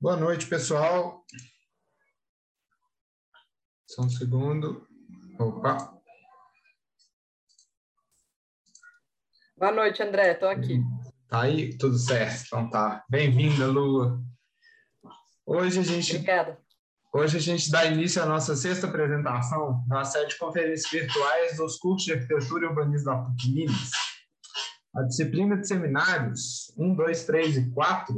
Boa noite, pessoal. Só um segundo. Opa. Boa noite, André. Estou aqui. Tá aí? Tudo certo. Então tá. Bem-vinda, Lua. Hoje a gente. Obrigada. Hoje a gente dá início à nossa sexta apresentação na série de conferências virtuais dos cursos de Arquitetura e Urbanismo da PUC Minas. A disciplina de seminários 1, 2, 3 e 4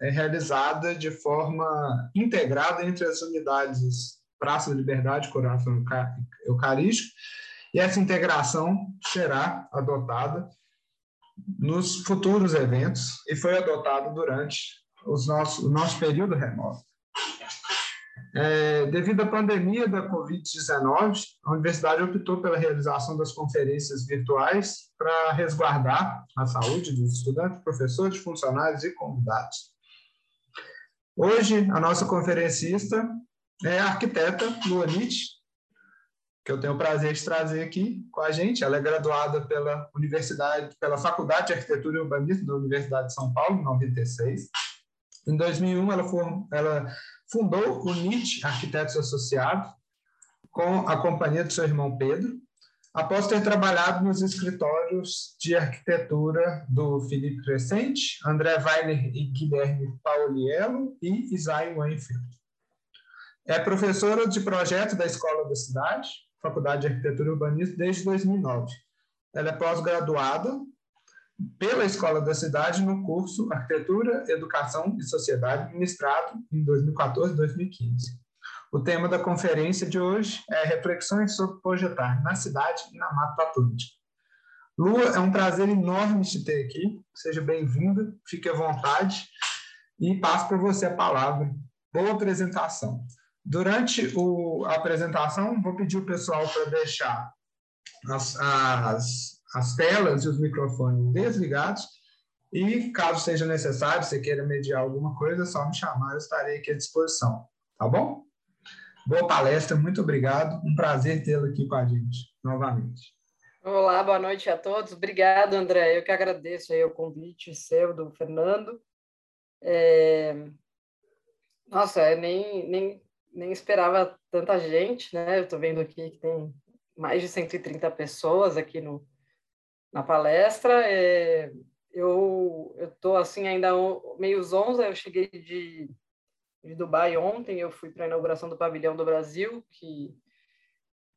é realizada de forma integrada entre as unidades Praça da Liberdade, Coração Eucarístico, e essa integração será adotada nos futuros eventos e foi adotado durante os nossos, o nosso período remoto. É, devido à pandemia da Covid-19, a universidade optou pela realização das conferências virtuais para resguardar a saúde dos estudantes, professores, funcionários e convidados. Hoje, a nossa conferencista é a arquiteta Luanite, que eu tenho o prazer de trazer aqui com a gente. Ela é graduada pela Universidade, pela Faculdade de Arquitetura e Urbanismo da Universidade de São Paulo, em 96. Em 2001, ela, for, ela fundou o NIT Arquitetos Associados, com a companhia do seu irmão Pedro, após ter trabalhado nos escritórios de arquitetura do Felipe Crescente, André Weiner e Guilherme Pauliello e Isaiah Weinfeld. É professora de projeto da Escola da Cidade, Faculdade de Arquitetura e Urbanismo, desde 2009. Ela é pós-graduada pela Escola da Cidade no curso Arquitetura, Educação e Sociedade, ministrado em 2014 e 2015. O tema da conferência de hoje é Reflexões sobre projetar na cidade e na Mata Atlântica. Lua, é um prazer enorme te ter aqui. Seja bem-vinda, fique à vontade e passo para você a palavra. Boa apresentação. Durante o, a apresentação, vou pedir o pessoal para deixar as, as as telas e os microfones desligados. E caso seja necessário, você queira mediar alguma coisa, é só me chamar, eu estarei aqui à disposição. Tá bom? Boa palestra, muito obrigado. Um prazer tê-lo aqui com a gente, novamente. Olá, boa noite a todos. Obrigado, André. Eu que agradeço aí o convite seu, do Fernando. É... Nossa, eu nem, nem, nem esperava tanta gente, né? Eu estou vendo aqui que tem mais de 130 pessoas aqui no, na palestra. É, eu estou assim ainda meio zonza, eu cheguei de, de Dubai ontem, eu fui para a inauguração do Pavilhão do Brasil, que,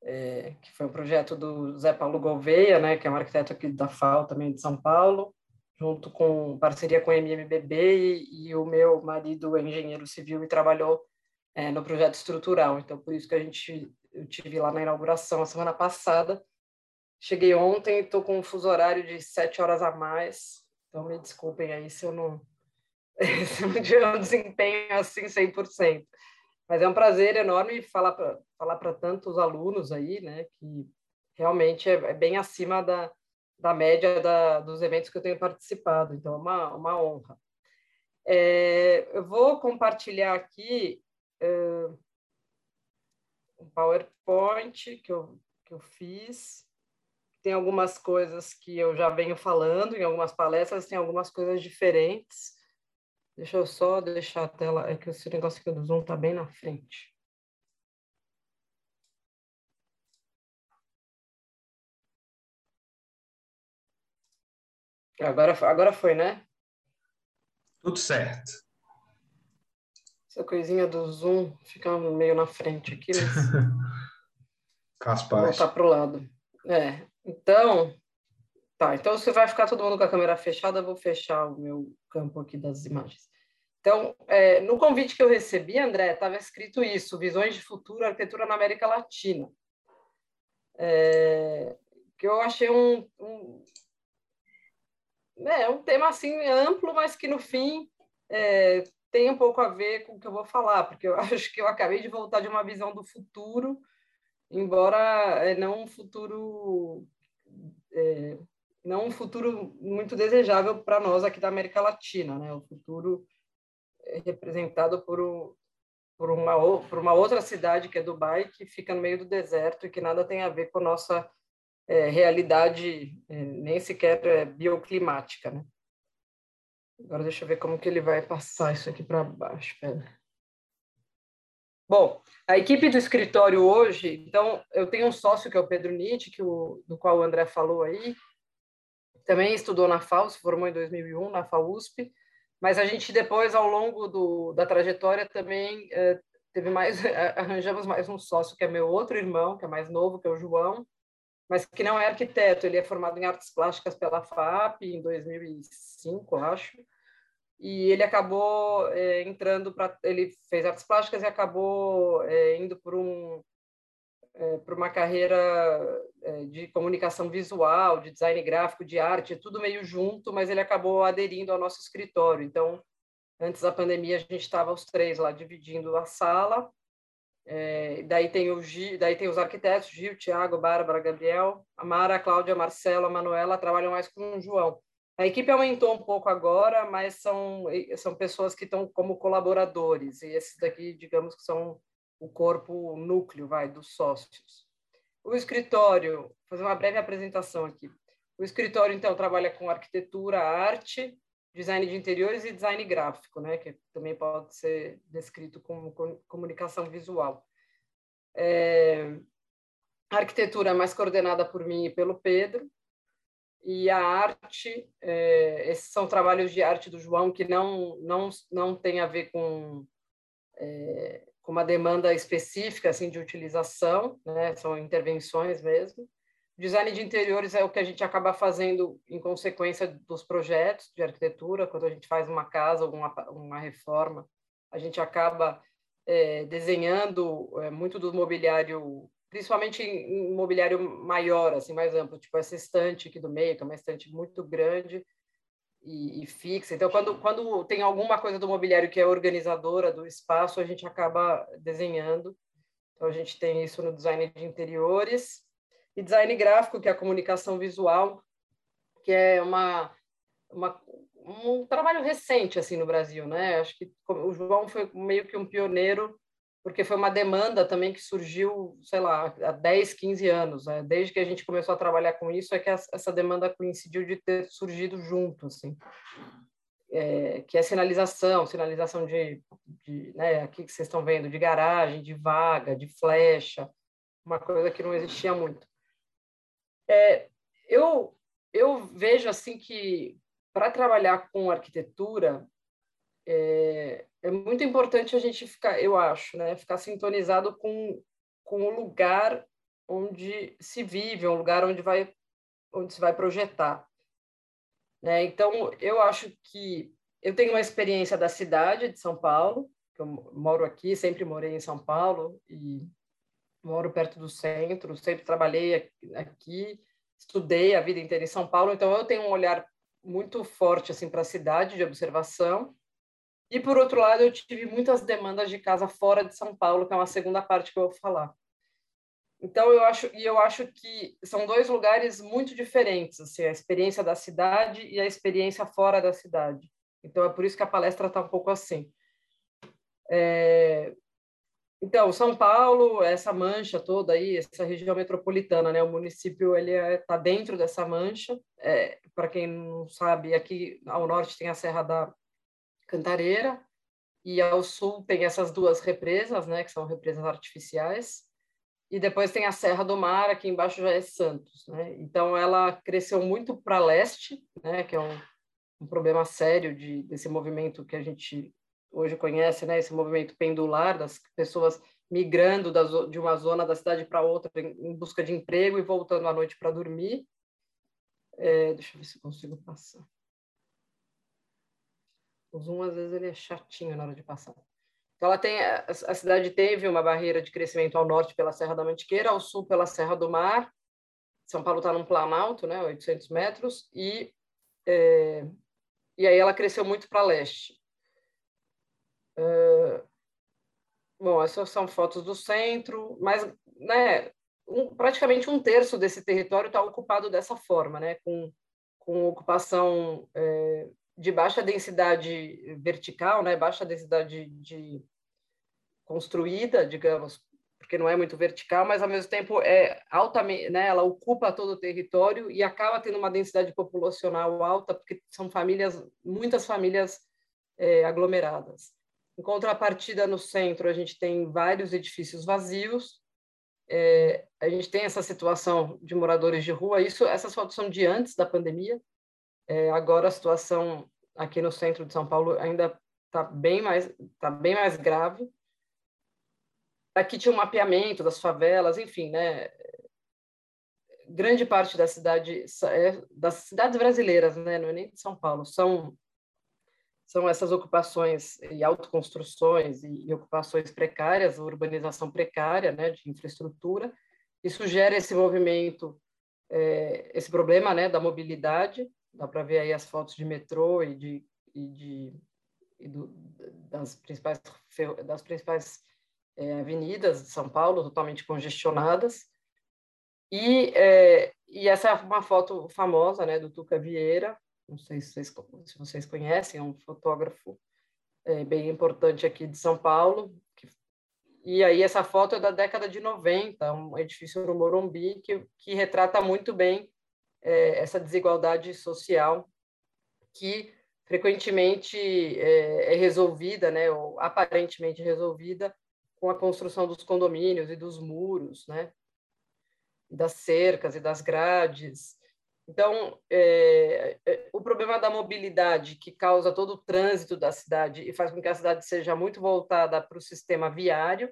é, que foi um projeto do Zé Paulo Gouveia, né, que é um arquiteto aqui da FAO, também de São Paulo, junto com parceria com o MMBB, e, e o meu marido é engenheiro civil e trabalhou é, no projeto estrutural, então por isso que a gente eu tive lá na inauguração a semana passada, Cheguei ontem, estou com um fuso horário de sete horas a mais, então me desculpem aí se eu não, se eu não desempenho assim 100%. Mas é um prazer enorme falar para falar tantos alunos aí, né, que realmente é, é bem acima da, da média da, dos eventos que eu tenho participado, então é uma, uma honra. É, eu vou compartilhar aqui uh, um PowerPoint que eu, que eu fiz tem algumas coisas que eu já venho falando em algumas palestras, tem algumas coisas diferentes. Deixa eu só deixar a tela, é que esse negócio aqui do Zoom está bem na frente. Agora, agora foi, né? Tudo certo. Essa coisinha do Zoom fica meio na frente aqui. Mas... Faz parte. Voltar para o lado. É, então, tá. Então, se vai ficar todo mundo com a câmera fechada, eu vou fechar o meu campo aqui das imagens. Então, é, no convite que eu recebi, André, estava escrito isso: Visões de Futuro, Arquitetura na América Latina. É, que eu achei um, um, é, um tema assim amplo, mas que no fim é, tem um pouco a ver com o que eu vou falar, porque eu acho que eu acabei de voltar de uma visão do futuro embora é, não um futuro é, não um futuro muito desejável para nós aqui da América Latina, né? O futuro é representado por o, por uma, por uma outra cidade, que é Dubai, que fica no meio do deserto e que nada tem a ver com a nossa é, realidade, é, nem sequer é, bioclimática. Né? Agora deixa eu ver como que ele vai passar isso aqui para baixo. Pera. Bom, a equipe do escritório hoje, então, eu tenho um sócio que é o Pedro Nietzsche, que o, do qual o André falou aí, também estudou na FAO, se formou em 2001 na FAUSP, mas a gente depois, ao longo do, da trajetória, também é, teve mais, arranjamos mais um sócio, que é meu outro irmão, que é mais novo, que é o João, mas que não é arquiteto, ele é formado em artes plásticas pela FAP em 2005, acho, e ele acabou é, entrando para ele fez artes plásticas e acabou é, indo por um é, para uma carreira é, de comunicação visual, de design gráfico, de arte, tudo meio junto, mas ele acabou aderindo ao nosso escritório. Então, antes da pandemia, a gente estava os três lá dividindo a sala. É, daí tem o daí tem os arquitetos, Gil, Tiago, Bárbara, Gabriel, a Mara, a Cláudia, a Marcela, a Manuela trabalham mais com o João. A equipe aumentou um pouco agora, mas são, são pessoas que estão como colaboradores, e esses daqui, digamos que são o corpo o núcleo, vai, dos sócios. O escritório, vou fazer uma breve apresentação aqui. O escritório, então, trabalha com arquitetura, arte, design de interiores e design gráfico, né, que também pode ser descrito como comunicação visual. É, a arquitetura é mais coordenada por mim e pelo Pedro, e a arte, é, esses são trabalhos de arte do João que não não não tem a ver com é, com uma demanda específica assim de utilização, né? São intervenções mesmo. Design de interiores é o que a gente acaba fazendo em consequência dos projetos de arquitetura, quando a gente faz uma casa uma, uma reforma, a gente acaba é, desenhando é, muito do mobiliário principalmente em mobiliário maior, assim, mais amplo, tipo essa estante aqui do meio, que é uma estante muito grande e, e, fixa. Então, quando, quando tem alguma coisa do mobiliário que é organizadora do espaço, a gente acaba desenhando. Então, a gente tem isso no design de interiores. E design gráfico, que é a comunicação visual, que é uma, uma um trabalho recente assim no Brasil, né? Acho que o João foi meio que um pioneiro porque foi uma demanda também que surgiu, sei lá, há 10, 15 anos. Né? Desde que a gente começou a trabalhar com isso, é que essa demanda coincidiu de ter surgido junto, assim. É, que é sinalização, sinalização de, de né, aqui que vocês estão vendo, de garagem, de vaga, de flecha, uma coisa que não existia muito. É, eu, eu vejo assim que para trabalhar com arquitetura, é, é muito importante a gente ficar, eu acho, né, ficar sintonizado com, com o lugar onde se vive, um lugar onde vai onde se vai projetar. Né? Então, eu acho que eu tenho uma experiência da cidade de São Paulo, que eu moro aqui, sempre morei em São Paulo e moro perto do centro, sempre trabalhei aqui, estudei a vida inteira em São Paulo, então eu tenho um olhar muito forte assim para a cidade de observação e, por outro lado, eu tive muitas demandas de casa fora de São Paulo, que é uma segunda parte que eu vou falar. Então, eu acho, e eu acho que são dois lugares muito diferentes, assim, a experiência da cidade e a experiência fora da cidade. Então, é por isso que a palestra está um pouco assim. É... Então, São Paulo, essa mancha toda aí, essa região metropolitana, né? O município ele está é, tá dentro dessa mancha. É, Para quem não sabe, aqui ao norte tem a Serra da Cantareira, e ao sul tem essas duas represas, né, que são represas artificiais, e depois tem a Serra do Mar, aqui embaixo já é Santos, né? Então ela cresceu muito para leste, né, que é um, um problema sério de, desse movimento que a gente hoje conhece, né, esse movimento pendular das pessoas migrando das, de uma zona da cidade para outra em, em, busca de emprego e voltando à noite para dormir. É, deixa eu ver se consigo passar. O Zoom, às vezes, ele é chatinho na hora de passar. Então, ela tem, a, cidade teve uma barreira de crescimento ao norte pela Serra da Mantiqueira, ao sul pela Serra do Mar. São Paulo está num planalto, né, 800 metros, e, é, e aí ela cresceu muito para leste. É, bom, essas são fotos do centro, mas né, um, praticamente um terço desse território está ocupado dessa forma, né, com, com ocupação é, de baixa densidade vertical, né, baixa densidade de construída, digamos, porque não é muito vertical, mas ao mesmo tempo é altamente, né, ela ocupa todo o território e acaba tendo uma densidade populacional alta, porque são famílias, muitas famílias é, aglomeradas. Em contrapartida, no centro, a gente tem vários edifícios vazios, é, a gente tem essa situação de moradores de rua, isso, essas fotos são de antes da pandemia, é, agora a situação aqui no centro de São Paulo ainda está bem mais tá bem mais grave. Aqui tinha um mapeamento das favelas enfim né? Grande parte da cidade é, das cidades brasileiras né não é nem de São Paulo são são essas ocupações e autoconstruções e, e ocupações precárias urbanização precária né de infraestrutura. Isso gera esse movimento é, esse problema né da mobilidade dá para ver aí as fotos de metrô e de, e de e do, das principais das principais é, avenidas de São Paulo totalmente congestionadas. E é, e essa é uma foto famosa né do Tuca Vieira. Não sei se vocês, se vocês conhecem é um fotógrafo é, bem importante aqui de São Paulo e aí essa foto é da década de 90 um edifício no Morumbi que, que retrata muito bem é, essa desigualdade social que frequentemente é, é, resolvida, né, ou aparentemente resolvida, com a construção dos condomínios e dos muros, né, das cercas e das grades. Então, é, é, o problema da mobilidade, que causa todo o trânsito da cidade e faz com que a cidade seja muito voltada para o sistema viário,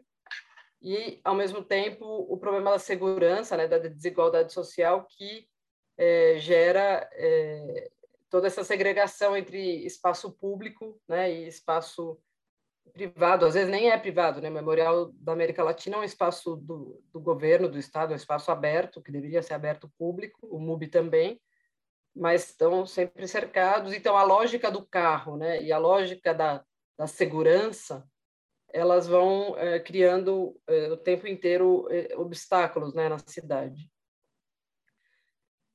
e, ao mesmo tempo, o problema da segurança, né, da desigualdade social, que é, gera é, toda essa segregação entre espaço público né, e espaço privado, às vezes nem é privado, né? O Memorial da América Latina é um espaço do, do governo, do Estado, é um espaço aberto, que deveria ser aberto público, o MUB também, mas estão sempre cercados. Então, a lógica do carro né, e a lógica da, da segurança, elas vão é, criando é, o tempo inteiro é, obstáculos né, na cidade.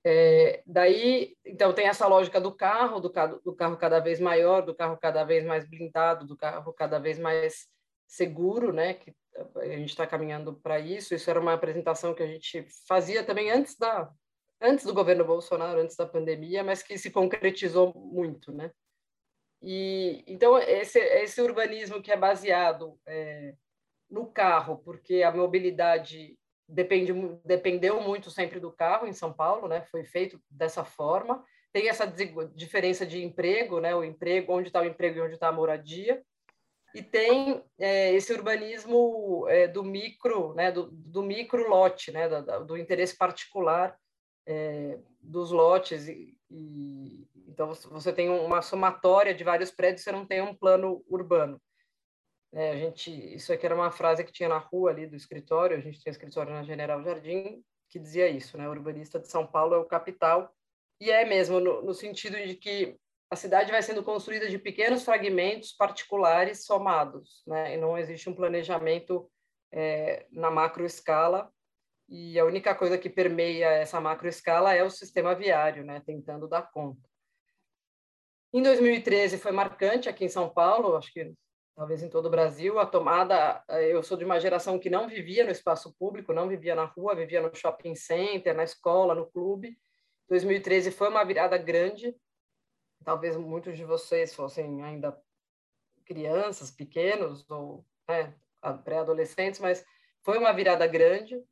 É, daí, então, tem essa lógica do carro, do do carro cada vez maior, do carro cada vez mais blindado, do carro cada vez mais seguro, né? Que a gente está caminhando para isso. Isso era uma apresentação que a gente fazia também antes da antes do governo Bolsonaro, antes da pandemia, mas que se concretizou muito, né? E então esse esse urbanismo que é baseado é, no carro, porque a mobilidade depende, dependeu muito sempre do carro em São Paulo, né? Foi feito dessa forma. Tem essa diferença de emprego, né? O emprego, onde está o emprego e onde está a moradia. E tem é, esse urbanismo é, do micro, né? Do, do micro lote, né? Do, do interesse particular é, dos lotes. E, e, então você tem uma somatória de vários prédios, você não tem um plano urbano. É, a gente, isso aqui era uma frase que tinha na rua ali do escritório, a gente tinha escritório na General Jardim, que dizia isso, né? O urbanista de São Paulo é o capital, e é mesmo no, no sentido de que a cidade vai sendo construída de pequenos fragmentos particulares somados, né? E não existe um planejamento é, na macro escala, e a única coisa que permeia essa macro escala é o sistema viário, né? Tentando dar conta. Em 2013 foi marcante aqui em São Paulo, acho que talvez em todo o Brasil, a tomada. Eh, eu sou de uma geração que não vivia no espaço público, não vivia na rua, vivia no shopping center, na escola, no clube. 2013 foi uma virada grande. Talvez muitos de vocês fossem ainda crianças, pequenos ou né, pré-adolescentes, mas foi uma virada grande,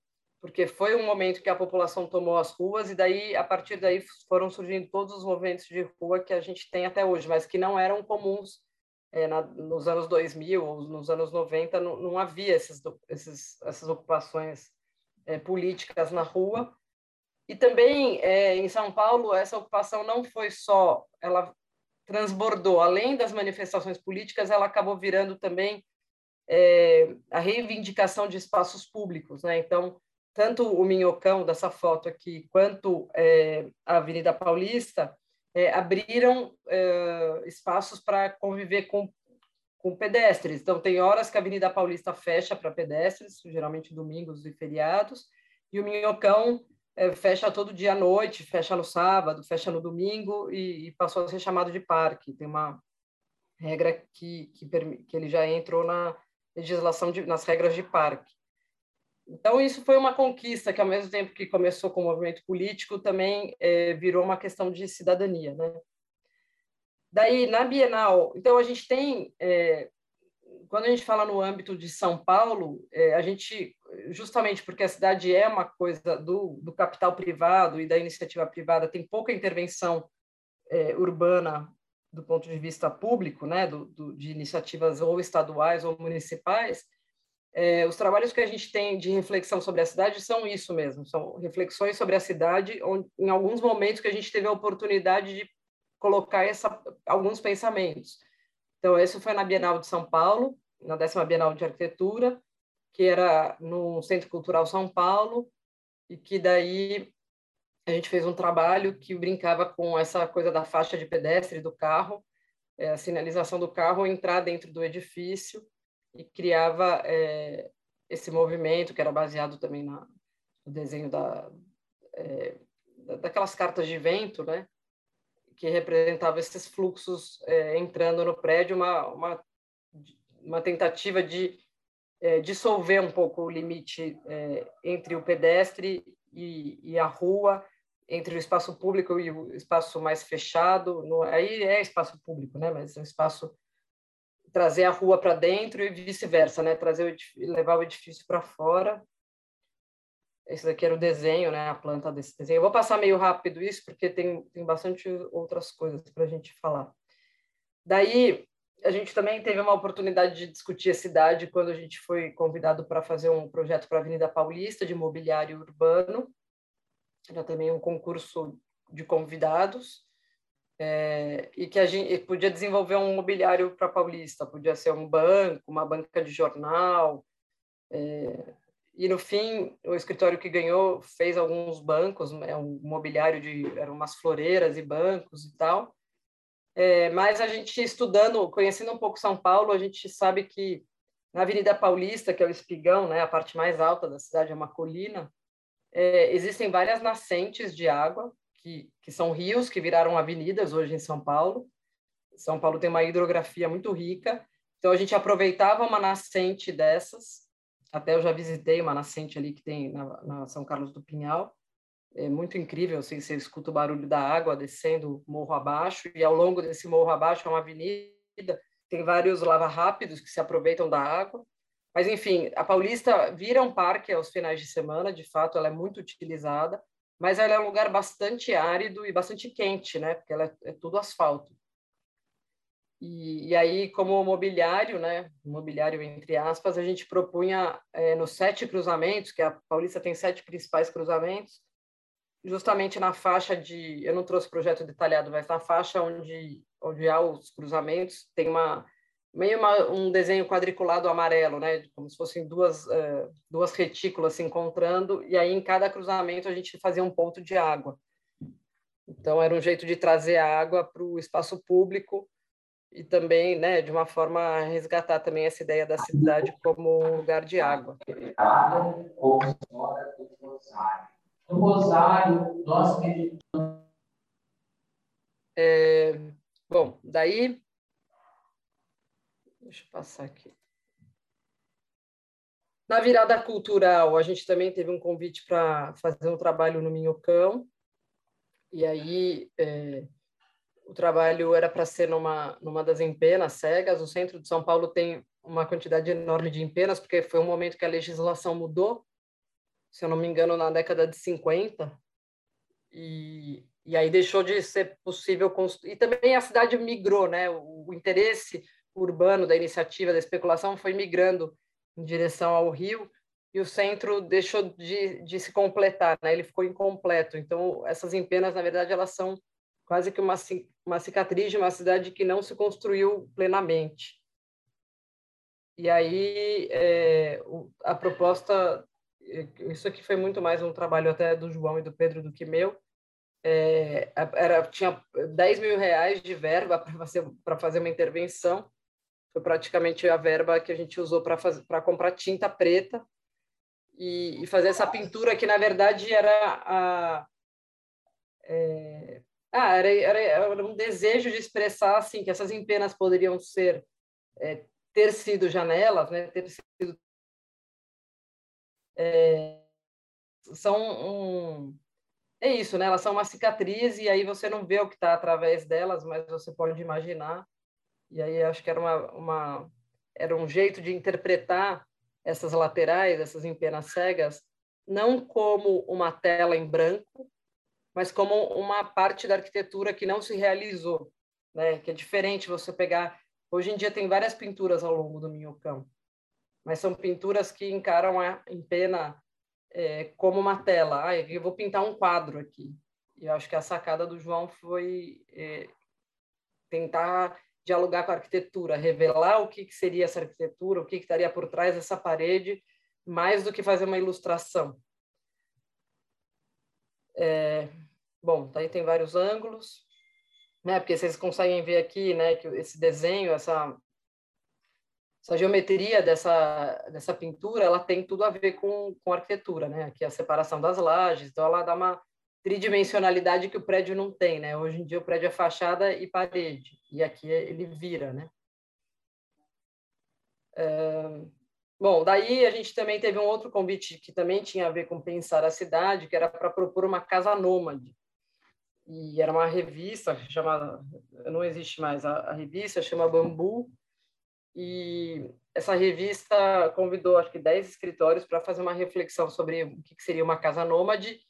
porque foi um momento que a população tomou as ruas e daí a partir daí foram surgindo todos os movimentos de rua que a gente tem até hoje, mas que não eram comuns é, na, nos anos 2000 ou nos anos 90 não, não havia esses, esses, essas ocupações é, políticas na rua. E também é, em São Paulo essa ocupação não foi só, ela transbordou, além das manifestações políticas, ela acabou virando também é, a reivindicação de espaços públicos, né? Então, tanto o Minhocão dessa foto aqui, quanto é, a Avenida Paulista, é, abriram é, espaços para conviver com, com pedestres. Então, tem horas que a Avenida Paulista fecha para pedestres, geralmente domingos e feriados, e o Minhocão é, fecha todo dia à noite, fecha no sábado, fecha no domingo e, e, passou a ser chamado de parque. Tem uma regra que, que, que ele já entrou na, legislação de, nas regras de parque. Então, isso foi uma conquista que, ao mesmo tempo que começou com o movimento político, também é, virou uma questão de cidadania. Né? Daí, na Bienal, então, a gente tem, é, quando a gente fala no âmbito de São Paulo, é, a gente, justamente porque a cidade é uma coisa do, do capital privado e da iniciativa privada, tem pouca intervenção urbana do ponto de vista público, né, do, do, de iniciativas ou estaduais ou municipais, é, os trabalhos que a gente tem de reflexão sobre a cidade são isso mesmo, são reflexões sobre a cidade, onde, em alguns momentos que a gente teve a oportunidade de colocar essa, alguns pensamentos. Então, esse foi na Bienal de São Paulo, na décima Bienal de Arquitetura, que era no Centro Cultural São Paulo, e que daí a gente fez um trabalho que brincava com essa coisa da faixa de pedestre do carro, é, a sinalização do carro entrar dentro do edifício, e criava é, esse movimento que era baseado também na, no desenho da, é, daquelas cartas de vento, né? que representava esses fluxos é, entrando no prédio, uma, uma, uma tentativa de é, dissolver um pouco o limite é, entre o pedestre e, e, a rua, entre o espaço público e o espaço mais fechado. No, aí é espaço público, né? mas é um espaço trazer a rua para dentro e vice-versa, né? Trazer o levar o edifício para fora. Esse daqui era o desenho, né? A planta desse desenho. Eu vou passar meio rápido isso porque tem tem bastante outras coisas para a gente falar. Daí a gente também teve uma oportunidade de discutir a cidade quando a gente foi convidado para fazer um projeto para a Avenida Paulista de mobiliário urbano. Era também um concurso de convidados é, e que a gente podia desenvolver um mobiliário para Paulista, podia ser um banco, uma banca de jornal. É, e no fim, o escritório que ganhou fez alguns bancos, é um mobiliário de eram umas floreiras e bancos e tal. É, mas a gente estudando, conhecendo um pouco São Paulo, a gente sabe que na Avenida Paulista, que é o espigão, né, a parte mais alta da cidade é uma colina, é, existem várias nascentes de água que, que são rios que viraram avenidas hoje em São Paulo. São Paulo tem uma hidrografia muito rica, então a gente aproveitava uma nascente dessas. Até eu já visitei uma nascente ali que tem na, na São Carlos do Pinhal. É muito incrível, assim, você escuta o barulho da água descendo morro abaixo, e ao longo desse morro abaixo é uma avenida, tem vários lava-rápidos que se aproveitam da água. Mas, enfim, a Paulista vira um parque aos finais de semana, de fato, ela é muito utilizada mas ela é um lugar bastante árido e bastante quente, né? Porque ela é, é tudo asfalto. E, e, aí, como mobiliário, né? Mobiliário entre aspas, a gente propunha é, nos sete cruzamentos, que a Paulista tem sete principais cruzamentos, justamente na faixa de, eu não trouxe projeto detalhado, mas na faixa onde onde há os cruzamentos tem uma meio uma, um desenho quadriculado amarelo, né? Como se fossem duas, uh, duas retículas se encontrando, e aí em cada cruzamento a gente fazia um ponto de água. Então era um jeito de trazer água para o espaço público e também, né, de uma forma resgatar também essa ideia da cidade como lugar de água. No Rosário, nós. É, bom, daí Deixa eu passar aqui. Na virada cultural, a gente também teve um convite para fazer um trabalho no Minhocão. E aí, é, o trabalho era para ser numa, numa das empenas cegas. O centro de São Paulo tem uma quantidade enorme de empenas, porque foi um momento que a legislação mudou, se eu não me engano, na década de 50. E, e aí deixou de ser possível construir. E também a cidade migrou, né? O, o interesse urbano da iniciativa da especulação foi migrando em direção ao rio e o centro deixou de, de se completar, né? ele ficou incompleto. Então, essas empenas, na verdade, elas são quase que uma, uma cicatriz de uma cidade que não se construiu plenamente. E aí, é, a proposta, é, isso aqui foi muito mais um trabalho até do João e do Pedro do que meu, é, era, tinha 10 mil reais de verba para fazer, fazer uma intervenção, foi praticamente a verba que a gente usou para comprar tinta preta e, e, fazer essa pintura que, na verdade, era a... É, ah, era, era, era, um desejo de expressar assim que essas empenas poderiam ser é, ter sido janelas, né, ter sido é, são um, é isso, né? Elas são uma cicatriz e aí você não vê o que está através delas, mas você pode imaginar. E aí acho que era uma, uma era um jeito de interpretar essas laterais, essas empenas cegas, não como uma tela em branco, mas como uma parte da arquitetura que não se realizou, né? Que é diferente você pegar. Hoje em dia tem várias pinturas ao longo do Minhocão, mas são pinturas que encaram a empena é, como uma tela. Ah, eu vou pintar um quadro aqui. E eu acho que a sacada do João foi é, tentar dialogar com a arquitetura, revelar o que, que seria essa arquitetura, o que, que estaria por trás dessa parede, mais do que fazer uma ilustração. É, bom, daí tem vários ângulos, né? Porque vocês conseguem ver aqui, né, que esse desenho, essa essa geometria dessa, dessa pintura, ela tem tudo a ver com, com arquitetura, né? Aqui a separação das lajes, então ela dá uma tridimensionalidade que o prédio não tem, né? Hoje em dia o prédio é fachada e parede, e aqui ele vira, né? É... Bom, daí a gente também teve um outro convite que também tinha a ver com pensar a cidade, que era para propor uma casa nômade. E era uma revista chamada, não existe mais a, a revista, chama Bambu, e essa revista convidou, acho que, 10 escritórios para fazer uma reflexão sobre o que seria uma casa nômade.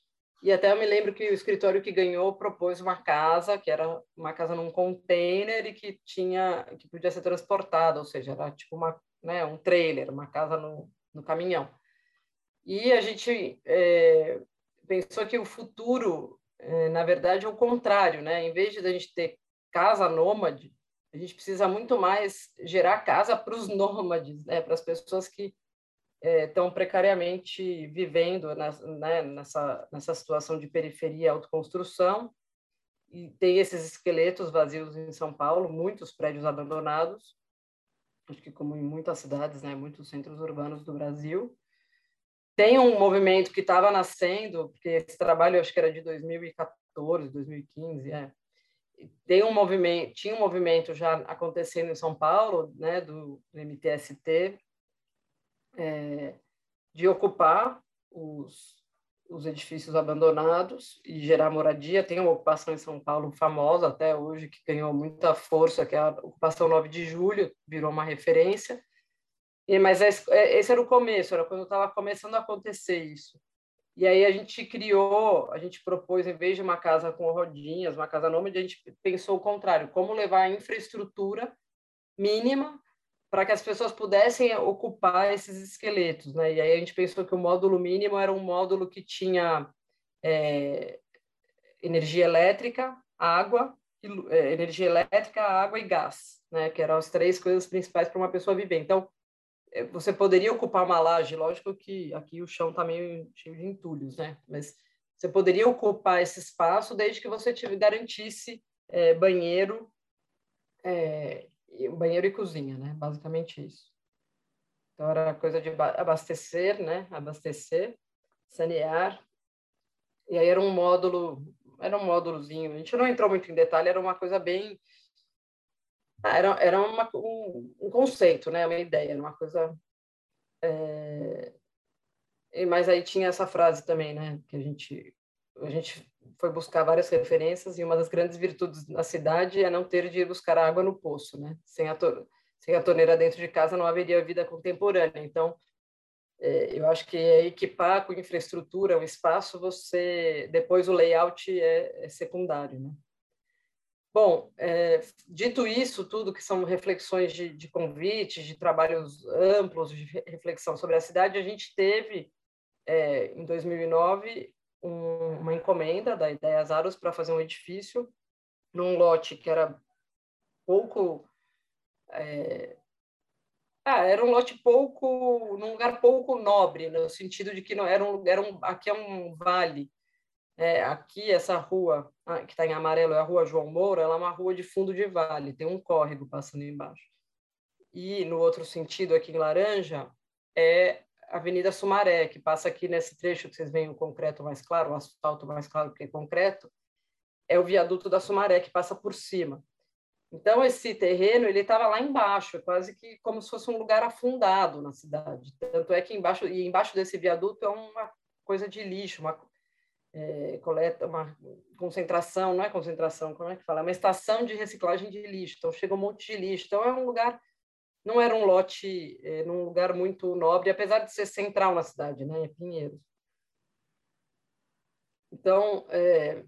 E até eu me lembro que o escritório que ganhou propôs uma casa, que era uma casa num container e que tinha que podia ser transportada, ou seja, era tipo uma, né, um trailer, uma casa no, no caminhão. E a gente é, pensou que o futuro, é, na verdade, é o contrário, né? Em vez de a gente ter casa nômade, a gente precisa muito mais gerar casa para os nômades, né? para as pessoas que estão é, precariamente vivendo né? nessa, nessa situação de periferia e autoconstrução. E tem esses esqueletos vazios em São Paulo, muitos prédios abandonados, acho que como em muitas cidades, né? muitos centros urbanos do Brasil. Tem um movimento que estava nascendo, porque esse trabalho acho que era de 2014, 2015, é, tem um movimento, tinha um movimento já acontecendo em São Paulo, né, do, do MTST, é, de ocupar os, os edifícios abandonados e gerar moradia. Tem uma ocupação em São Paulo famosa até hoje, que ganhou muita força, que é a ocupação 9 de julho, virou uma referência. E, mas esse, é, esse era o começo, era quando estava começando a acontecer isso. E aí a gente criou, a gente propôs, em vez de uma casa com rodinhas, uma casa nômade, a gente pensou o contrário, como levar a infraestrutura mínima para que as pessoas pudessem ocupar esses esqueletos, né? E aí a gente pensou que o módulo mínimo era um módulo que tinha é, energia elétrica, água, é, energia elétrica, água e gás, né? Que eram as três coisas principais para uma pessoa viver. Então, é, você poderia ocupar uma laje, lógico que aqui o chão está meio cheio de entulhos, né? Mas você poderia ocupar esse espaço desde que você te garantisse é, banheiro, é, banheiro e cozinha, né? Basicamente isso. Então era coisa de abastecer, né? Abastecer, sanear. E aí era um módulo, era um módulozinho. A gente não entrou muito em detalhe, era uma coisa bem ah, era, era uma, um, um, conceito, né? uma ideia, uma coisa. É... Mas aí tinha essa frase também, né? Que a gente, a gente foi buscar várias referências e uma das grandes virtudes da cidade é não ter de ir buscar água no poço, né? Sem a, to... Sem a torneira dentro de casa não haveria vida contemporânea. Então, é, eu acho que é equipar com infraestrutura o espaço, você depois o layout é, é secundário, né? Bom, é, dito isso, tudo que são reflexões de, de convites, de trabalhos amplos, de reflexão sobre a cidade, a gente teve, é, em 2009, um, uma encomenda da Ideias Aros para fazer um edifício num lote que era pouco... É, ah, era um lote pouco, num lugar pouco nobre, no sentido de que não era um lugar, um, aqui é um vale, é, aqui, essa rua, ah, que está em amarelo, é a rua João Moura, ela é uma rua de fundo de vale, tem um córrego passando embaixo. E, no outro sentido, aqui em laranja, é Avenida Sumaré, que passa aqui nesse trecho que vocês veem o concreto mais claro, o asfalto mais claro que é concreto, é o viaduto da Sumaré, que passa por cima. Então, esse terreno ele estava lá embaixo, quase que como se fosse um lugar afundado na cidade. Tanto é que embaixo, e embaixo desse viaduto é uma coisa de lixo, uma é, coleta, uma concentração, não é concentração, como é que fala? É uma estação de reciclagem de lixo. Então, chega um monte de lixo. Então, é um lugar, não era um lote, é, num lugar muito nobre, apesar de ser central na cidade, né? É Pinheiros. Então, é,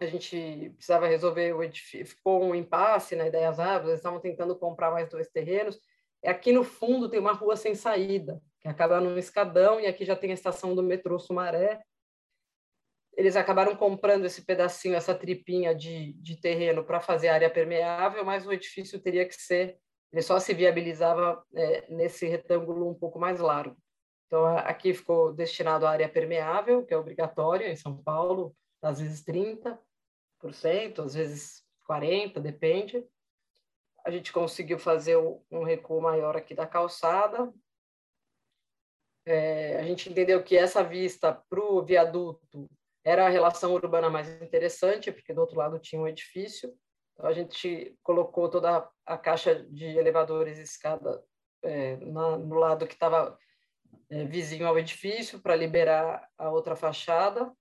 a gente precisava resolver o edifício, ficou um impasse na Ideias Árvores, eles estavam tentando comprar mais dois terrenos. E aqui no fundo tem uma rua sem saída, que acaba num escadão, e aqui já tem a estação do metrô Sumaré. Eles acabaram comprando esse pedacinho, essa tripinha de, de terreno para fazer área permeável, mas o edifício teria que ser, ele só se viabilizava é, nesse retângulo um pouco mais largo. Então, aqui ficou destinado à área permeável, que é obrigatória em São Paulo, às vezes 30%, às vezes 40%, depende. A gente conseguiu fazer um recuo maior aqui da calçada. É, a gente entendeu que essa vista para o viaduto era a relação urbana mais interessante, porque do outro lado tinha um edifício. Então, a gente colocou toda a caixa de elevadores e escada é, na, no lado que estava é, vizinho ao edifício para liberar a outra fachada.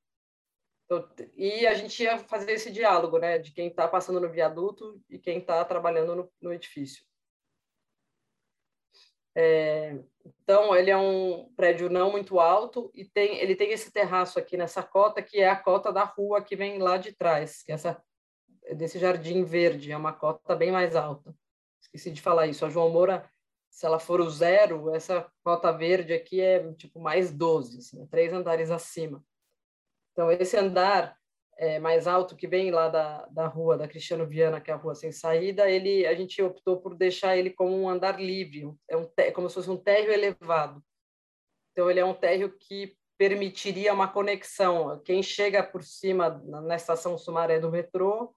Então, e a gente ia fazer esse diálogo, né, de quem está passando no viaduto e quem está trabalhando no, no edifício. É, então, ele é um prédio não muito alto e tem, ele tem esse terraço aqui nessa cota, que é a cota da rua que vem lá de trás, que é essa, desse jardim verde, é uma cota bem mais alta. Esqueci de falar isso. A João Moura, se ela for o zero, essa cota verde aqui é tipo mais 12, assim, três andares acima. Então, esse andar é, mais alto que vem lá da, da rua da Cristiano Viana, que é a rua sem saída, ele a gente optou por deixar ele como um andar livre, é um como se fosse um térreo elevado. Então, ele é um térreo que permitiria uma conexão. Quem chega por cima na, na estação Sumaré do metrô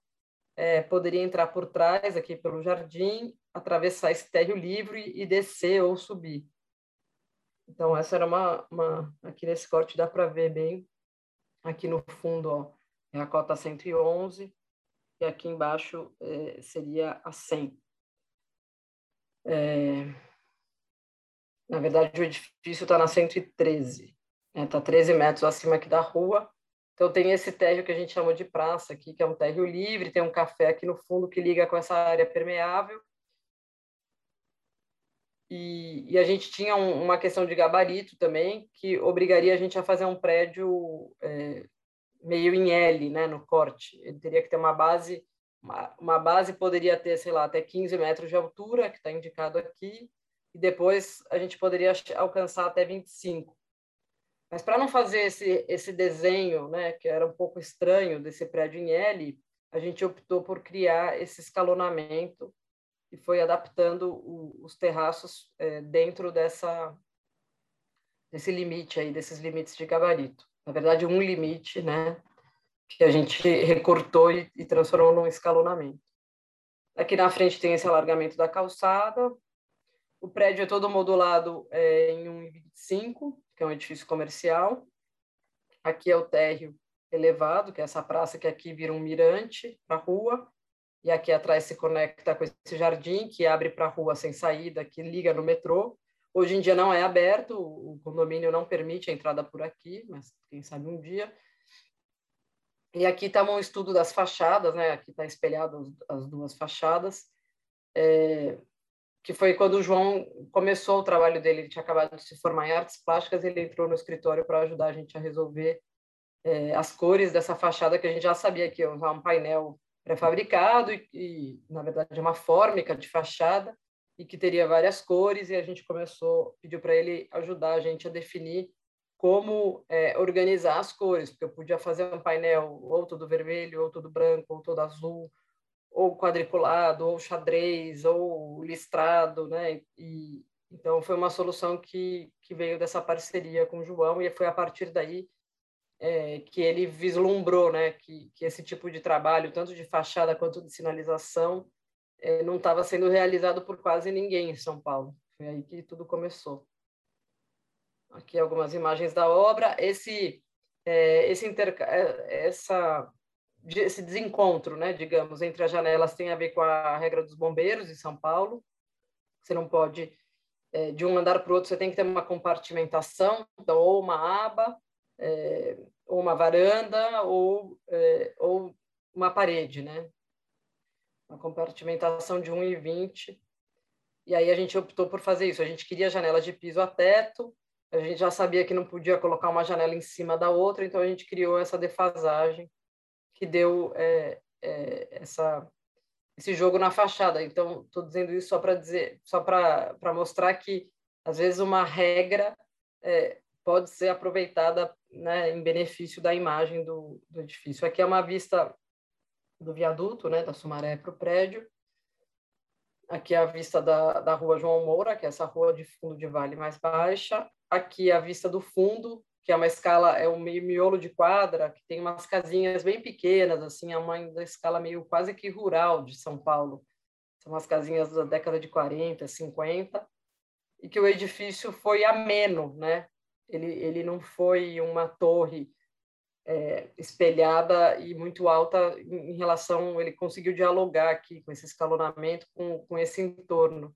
é, poderia entrar por trás, aqui pelo jardim, atravessar esse térreo livre e descer ou subir. Então, essa era uma, uma aqui nesse corte dá para ver bem Aqui no fundo ó, é a cota 111 e aqui embaixo é, seria a 100. É, na verdade, o edifício está na 113, está né? Tá 13 metros acima aqui da rua. Então, tem esse térreo que a gente chama de praça aqui, que é um térreo livre, tem um café aqui no fundo que liga com essa área permeável. E, e, a gente tinha um, uma questão de gabarito também, que obrigaria a gente a fazer um prédio é, meio em L, né, no corte. Ele teria que ter uma base, uma, uma base poderia ter, sei lá, até 15 metros de altura, que está indicado aqui, e depois a gente poderia alcançar até 25. Mas para não fazer esse, esse desenho, né, que era um pouco estranho desse prédio em L, a gente optou por criar esse escalonamento e foi adaptando o, os terraços é, dentro dessa desse limite aí, desses limites de gabarito. Na verdade, um limite, né, que a gente recortou e, e transformou num escalonamento. Aqui na frente tem esse alargamento da calçada. O prédio é todo modulado é, em 1,25, que é um edifício comercial. Aqui é o térreo elevado, que é essa praça que aqui vira um mirante para a rua e aqui atrás se conecta com esse jardim que abre para a rua sem saída, que liga no metrô. Hoje em dia não é aberto, o condomínio não permite a entrada por aqui, mas quem sabe um dia. E aqui está um estudo das fachadas, né? Aqui está espelhado as duas fachadas, é, que foi quando o João começou o trabalho dele, ele tinha acabado de se formar em artes plásticas, ele entrou no escritório para ajudar a gente a resolver é, as cores dessa fachada que a gente já sabia que ia usar um painel pré-fabricado e, e, na verdade, uma fórmica de fachada e que teria várias cores e a gente começou, pediu para ele ajudar a gente a definir como é, organizar as cores, porque eu podia fazer um painel ou todo vermelho, ou todo branco, ou todo azul, ou quadriculado, ou xadrez, ou listrado, né? E, então, foi uma solução que, que veio dessa parceria com o João e foi a partir daí é, que ele vislumbrou né, que, que esse tipo de trabalho, tanto de fachada quanto de sinalização, é, não estava sendo realizado por quase ninguém em São Paulo. Foi aí que tudo começou. Aqui algumas imagens da obra. Esse, é, esse interca é, essa esse desencontro, né, digamos, entre as janelas tem a ver com a regra dos bombeiros em São Paulo. Você não pode, é, de um andar para o outro, você tem que ter uma compartimentação, então, ou uma aba, é, ou uma varanda, ou, é, ou uma parede, né? Uma compartimentação de 1,20. E aí a gente optou por fazer isso. A gente queria janela de piso a teto, a gente já sabia que não podia colocar uma janela em cima da outra, então a gente criou essa defasagem que deu é, é, essa, esse jogo na fachada. Então, estou dizendo isso só para dizer, só para mostrar que às vezes uma regra é, pode ser aproveitada né, em benefício da imagem do, do edifício. Aqui é uma vista do viaduto, né, da Sumaré para o prédio. Aqui é a vista da, da rua João Moura, que é essa rua de fundo de vale mais baixa. Aqui é a vista do fundo, que é uma escala, é um miolo de quadra, que tem umas casinhas bem pequenas, assim, é uma da escala meio quase que rural de São Paulo. São umas casinhas da década de 40, 50, e que o edifício foi ameno, né? Ele, ele não foi uma torre é, espelhada e muito alta em relação, ele conseguiu dialogar aqui com esse escalonamento, com, com esse entorno.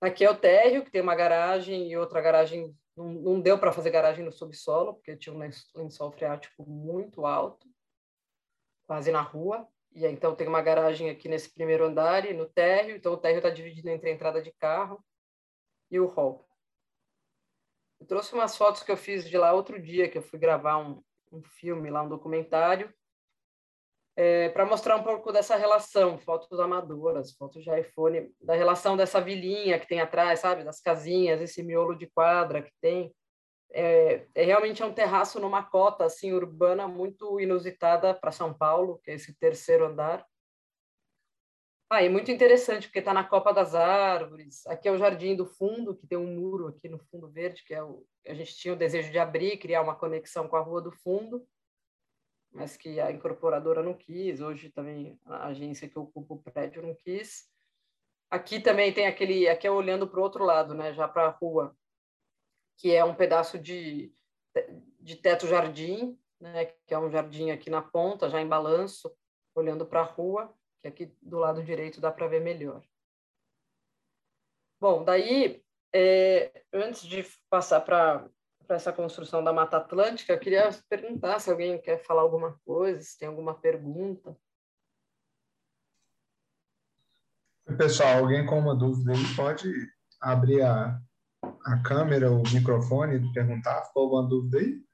Aqui é o térreo, que tem uma garagem e outra garagem. Não, não deu para fazer garagem no subsolo, porque tinha um lençol freático muito alto, quase na rua. E então tem uma garagem aqui nesse primeiro andar e no térreo. Então o térreo está dividido entre a entrada de carro e o hall. Eu trouxe umas fotos que eu fiz de lá outro dia, que eu fui gravar um, um filme lá, um documentário, é, para mostrar um pouco dessa relação, fotos amadoras, fotos de iPhone, da relação dessa vilinha que tem atrás, sabe, das casinhas, esse miolo de quadra que tem. É, é realmente é um terraço numa cota assim urbana muito inusitada para São Paulo, que é esse terceiro andar. Ah, e muito interessante, porque está na Copa das Árvores. Aqui é o Jardim do Fundo, que tem um muro aqui no fundo verde, que é o, a gente tinha o desejo de abrir, criar uma conexão com a Rua do Fundo, mas que a incorporadora não quis. Hoje também a agência que ocupa o prédio não quis. Aqui também tem aquele, aqui é olhando para o outro lado, né, já para a rua, que é um pedaço de, de teto-jardim, né, que é um jardim aqui na ponta, já em balanço, olhando para a rua que aqui do lado direito dá para ver melhor. Bom, daí, é, antes de passar para essa construção da Mata Atlântica, eu queria perguntar se alguém quer falar alguma coisa, se tem alguma pergunta. Pessoal, alguém com uma dúvida aí pode abrir a, a câmera, o microfone e perguntar? Ficou alguma dúvida aí?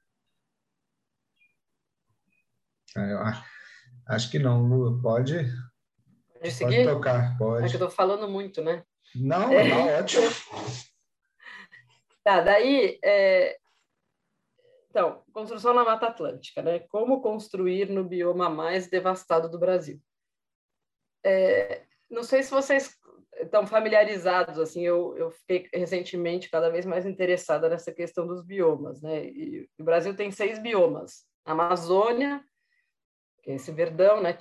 acho que não, Lua. Pode Pode seguir? Pode tocar, pode. É que eu tô falando muito, né? Não, é. tá ótimo. Tá, daí, é... então, construção na Mata Atlântica, né? Como construir no bioma mais devastado do Brasil? É... Não sei se vocês estão familiarizados, assim, eu, eu fiquei recentemente cada vez mais interessada nessa questão dos biomas, né? E o Brasil tem seis biomas: Amazônia, esse verdão, né?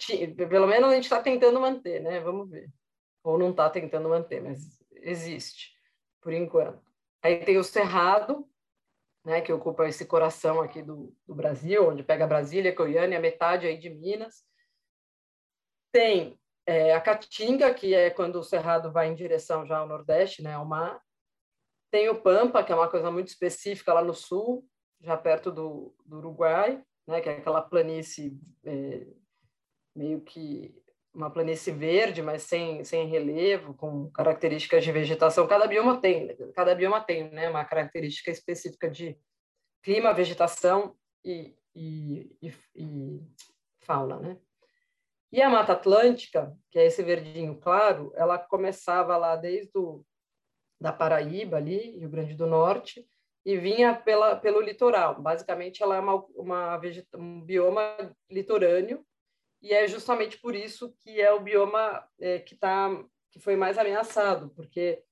Pelo menos a gente está tentando manter, né? Vamos ver. Ou não está tentando manter, mas existe, por enquanto. Aí tem o Cerrado, né? Que ocupa esse coração aqui do, do Brasil, onde pega Brasília, Goiânia, metade aí de Minas. Tem é, a Caatinga, que é quando o Cerrado vai em direção já ao Nordeste, né? Ao mar. Tem o Pampa, que é uma coisa muito específica lá no sul, já perto do, do Uruguai né, que é aquela planície é, meio que uma planície verde, mas sem, sem relevo, com características de vegetação. Cada bioma tem, cada bioma tem né, uma característica específica de clima, vegetação e, e, e, e fauna. Né? E a Mata Atlântica, que é esse verdinho claro, ela começava lá desde o, da Paraíba, ali, Rio Grande do Norte, e vinha pela, pelo litoral. Basicamente, ela é uma, uma um bioma litorâneo e é justamente por isso que é o bioma é, que, tá, que foi mais ameaçado, porque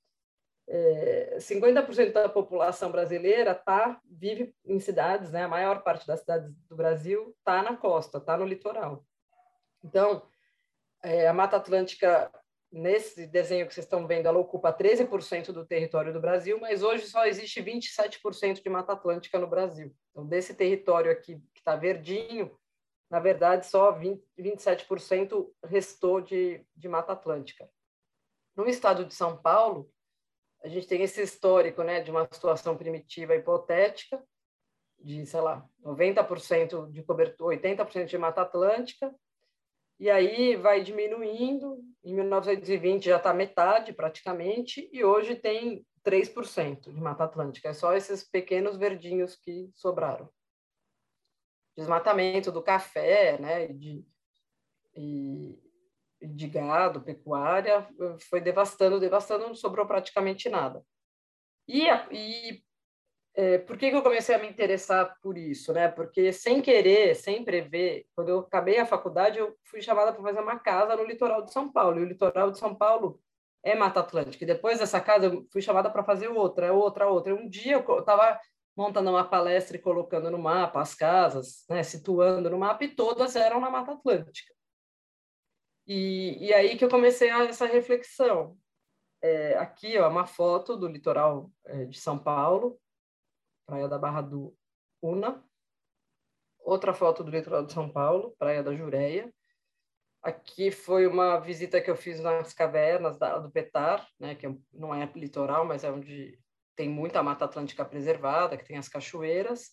é, 50% da população brasileira tá, vive em cidades, né? a maior parte das cidades do Brasil está na costa, está no litoral. Então, é, a Mata Atlântica nesse desenho que vocês estão vendo, ela ocupa 13% do território do Brasil, mas hoje só existe 27% de Mata Atlântica no Brasil. Então, desse território aqui que está verdinho, na verdade, só 20, 27% restou de, de Mata Atlântica. No estado de São Paulo, a gente tem esse histórico né, de uma situação primitiva hipotética, de, sei lá, 90% de cobertura, 80% de Mata Atlântica, e aí vai diminuindo, em 1920 já está metade praticamente, e hoje tem 3% de Mata Atlântica, é só esses pequenos verdinhos que sobraram. Desmatamento do café, né, de, e, de gado, pecuária, foi devastando, devastando, não sobrou praticamente nada. E, e é, por que, que eu comecei a me interessar por isso? Né? Porque, sem querer, sem prever, quando eu acabei a faculdade, eu fui chamada para fazer uma casa no litoral de São Paulo. E o litoral de São Paulo é Mata Atlântica. E depois dessa casa, eu fui chamada para fazer outra, outra, outra. Um dia eu estava montando uma palestra e colocando no mapa as casas, né, situando no mapa, e todas eram na Mata Atlântica. E, e aí que eu comecei a, essa reflexão. É, aqui, ó, uma foto do litoral é, de São Paulo, Praia da Barra do Una. Outra foto do litoral de São Paulo, Praia da Jureia. Aqui foi uma visita que eu fiz nas cavernas da, do Petar, né, que não é litoral, mas é onde tem muita Mata Atlântica preservada, que tem as cachoeiras.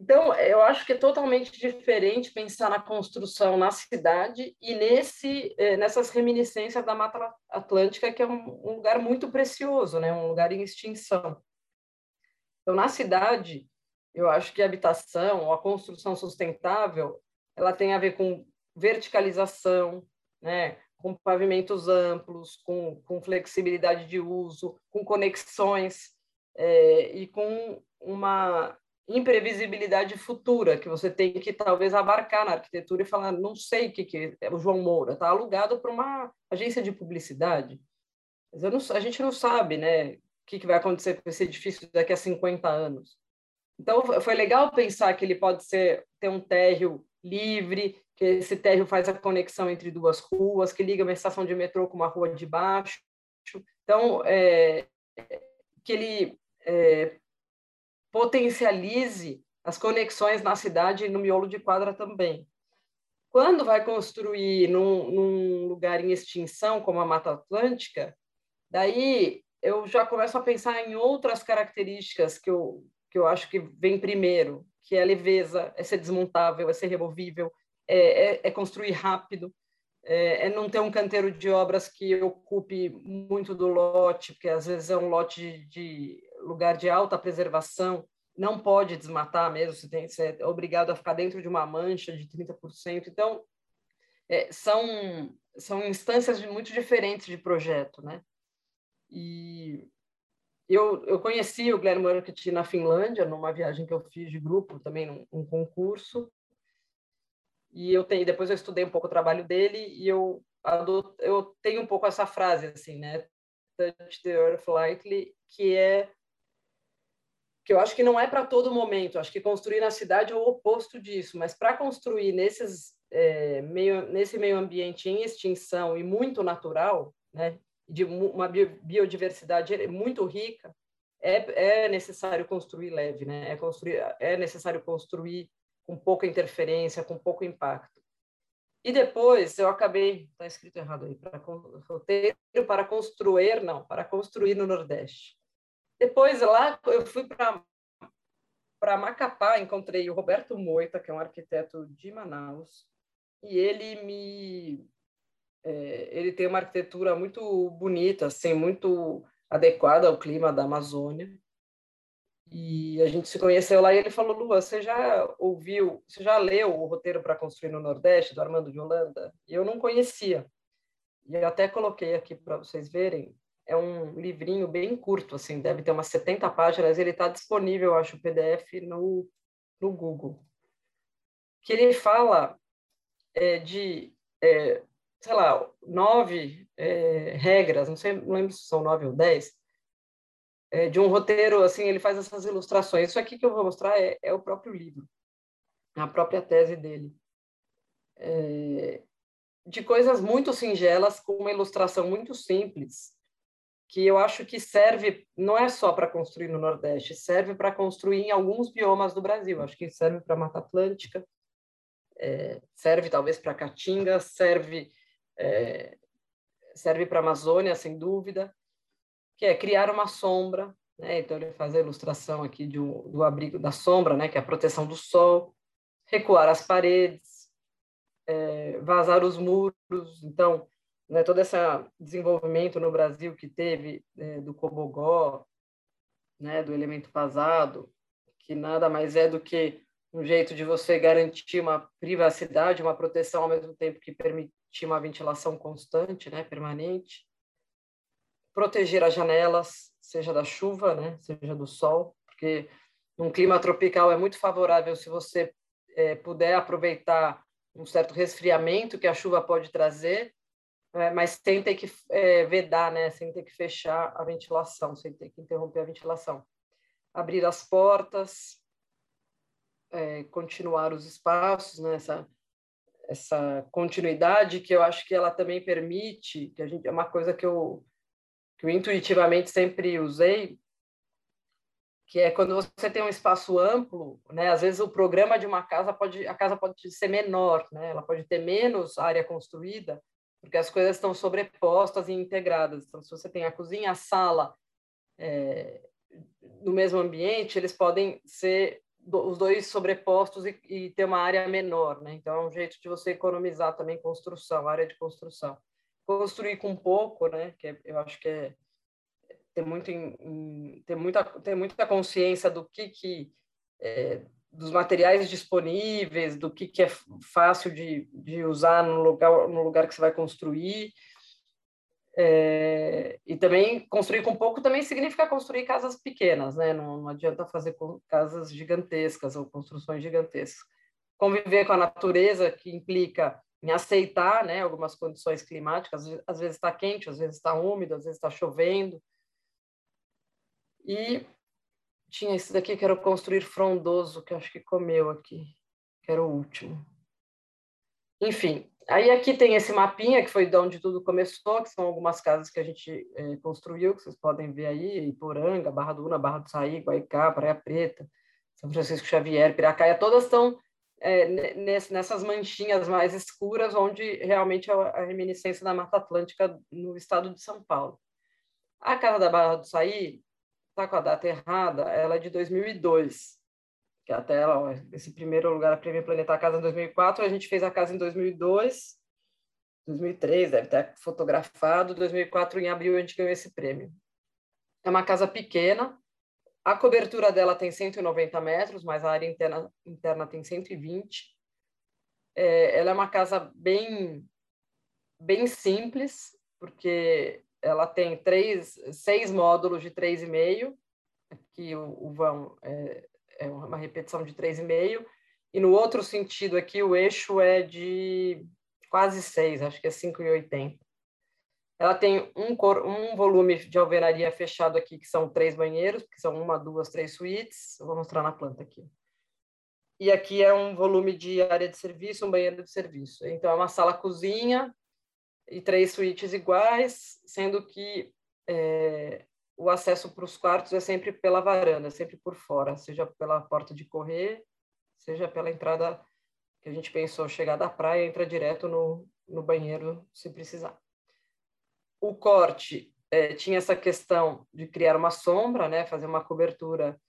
Então, eu acho que é totalmente diferente pensar na construção na cidade e nesse, eh, nessas reminiscências da Mata Atlântica, que é um, lugar muito precioso, né? um lugar em extinção. Então, na cidade, eu acho que a habitação a construção sustentável ela tem a ver com verticalização, né? Com pavimentos amplos, com, com flexibilidade de uso, com conexões é, e com uma imprevisibilidade futura que você tem que talvez abarcar na arquitetura e falar, não sei o que, que é o João Moura, está alugado para uma agência de publicidade. Não, a gente não sabe né, o que, que vai acontecer com esse edifício daqui a 50 anos. Então, foi legal pensar que ele pode ser ter um térreo livre, que esse térreo faz a conexão entre duas ruas, que liga uma estação de metrô com uma rua de baixo. Então, é, que ele é, potencialize as conexões na cidade e no miolo de quadra também. Quando vai construir num, num lugar em extinção, como a Mata Atlântica, daí eu já começo a pensar em outras características que eu, que eu acho que vem primeiro, que é a leveza, é ser desmontável, é ser removível, é, é, é construir rápido, é, é, não ter um canteiro de obras que ocupe muito do lote, porque às vezes é um lote de, lugar de alta preservação, não pode desmatar mesmo, você, tem, você é obrigado a ficar dentro de uma mancha de 30%. Então, é, são, são instâncias muito diferentes de projeto, né? E eu, eu conheci o Guilherme Marketing na Finlândia, numa viagem que eu fiz de grupo, também num um concurso, e eu tenho, depois eu estudei um pouco o trabalho dele e eu eu tenho um pouco essa frase assim, né? Touch the earth lightly, que é que eu acho que não é para todo momento. Acho que construir na cidade é o oposto disso, mas para construir nesses é, meio, nesse meio ambiente em extinção e muito natural, né? De uma biodiversidade muito rica, é, é necessário construir leve, né? É construir, é necessário construir com pouca interferência, com pouco impacto. E depois eu acabei, está escrito errado aí, para roteiro para construir, não, para construir no Nordeste. Depois lá eu fui para para Macapá, encontrei o Roberto Moita, que é um arquiteto de Manaus, e ele me é, ele tem uma arquitetura muito bonita, assim, muito adequada ao clima da Amazônia. E a gente se conheceu lá e ele falou: Lua, você já ouviu, você já leu o roteiro para construir no Nordeste, do Armando de Holanda? E eu não conhecia. E eu até coloquei aqui para vocês verem. É um livrinho bem curto, assim, deve ter umas 70 páginas. Ele está disponível, acho, o PDF no, no Google. Que ele fala é, de, é, sei lá, nove é, regras, não sei, não lembro se são nove ou dez, é, de um roteiro, assim, ele faz essas ilustrações. Isso aqui que eu vou mostrar é, é o próprio livro, a própria tese dele. É, de coisas muito singelas, com uma ilustração muito simples, que eu acho que serve, não é só para construir no Nordeste, serve para construir em alguns biomas do Brasil. Acho que serve para Mata Atlântica, é, serve talvez para Caatinga, serve é, serve para Amazônia, sem dúvida, que é criar uma sombra, né? Então ele faz a ilustração aqui um, do abrigo da sombra, né? Que é a proteção do sol, recuar as paredes, é, vazar os muros. Então, né, todo esse desenvolvimento no Brasil que teve é, do cobogó, né, do elemento vazado, que nada mais é do que um jeito de você garantir uma privacidade, uma proteção ao mesmo tempo que permitir uma ventilação constante, né, permanente. Proteger as janelas, seja da chuva, né, seja do sol, porque num clima tropical é muito favorável se você é, puder aproveitar um certo resfriamento que a chuva pode trazer, é, mas sem ter que é, vedar, né, sem ter que fechar a ventilação, sem ter que interromper a ventilação. Abrir as portas, é, continuar os espaços, né? essa, essa continuidade que eu acho que ela também permite, que a gente é uma coisa que eu, que eu intuitivamente sempre usei, que é quando você tem um espaço amplo, né? Às vezes o programa de uma casa pode a casa pode ser menor, né? Ela pode ter menos área construída, porque as coisas estão sobrepostas e integradas. Então, se você tem a cozinha, a sala é, no mesmo ambiente, eles podem ser os dois sobrepostos e, e, ter uma área menor, né? Então é um jeito de você economizar também construção, área de construção. Construir com pouco, né? Que é, eu acho que é ter muito em, ter muita ter muita consciência do que que é, dos materiais disponíveis, do que que é fácil de, de usar no lugar no lugar que você vai construir é, e também construir com pouco também significa construir casas pequenas, né? Não, não adianta fazer casas gigantescas ou construções gigantescas. Conviver com a natureza, que implica em aceitar né, algumas condições climáticas, às vezes está quente, às vezes está úmido, às vezes está chovendo. E tinha esse daqui que era o construir frondoso, que acho que comeu aqui, que era o último. Enfim, Aí aqui tem esse mapinha, que foi de onde tudo começou, que são algumas casas que a gente é, construiu, que vocês podem ver aí, Iporanga, Barra do Una, Barra do Saí, Guaicá, Praia Preta, São Francisco Xavier, Piracaia, todas estão é, nessas manchinhas mais escuras, onde realmente é a reminiscência da Mata Atlântica no estado de São Paulo. A Casa da Barra do Saí está com a data errada, ela é de 2002, que até ó, esse primeiro lugar a Prêmio Planetar Casa em 2004, a gente fez a casa em 2002, 2003, deve ter fotografado, 2004 em abril a gente ganhou esse prêmio. É uma casa pequena, a cobertura dela tem 190 metros, mas a área interna, interna tem 120. É, ela é uma casa bem, bem simples, porque ela tem três, seis módulos de 3,5, aqui o, o vão é, é uma repetição de 3,5, e no outro sentido aqui o eixo é de quase 6, acho que é 5,80. Ela tem um, cor, um volume de alvenaria fechado aqui, que são três banheiros, que são uma, duas, três suítes. Eu vou mostrar na planta aqui. E aqui é um volume de área de serviço, um banheiro de serviço. Então, é uma sala-cozinha e três suítes iguais, sendo que é, o acesso para os quartos é sempre pela varanda, sempre por fora, seja pela porta de correr, seja pela entrada que a gente pensou chegar da praia, entra direto no, no banheiro se precisar. O corte é, tinha essa questão de criar uma sombra, né, fazer uma cobertura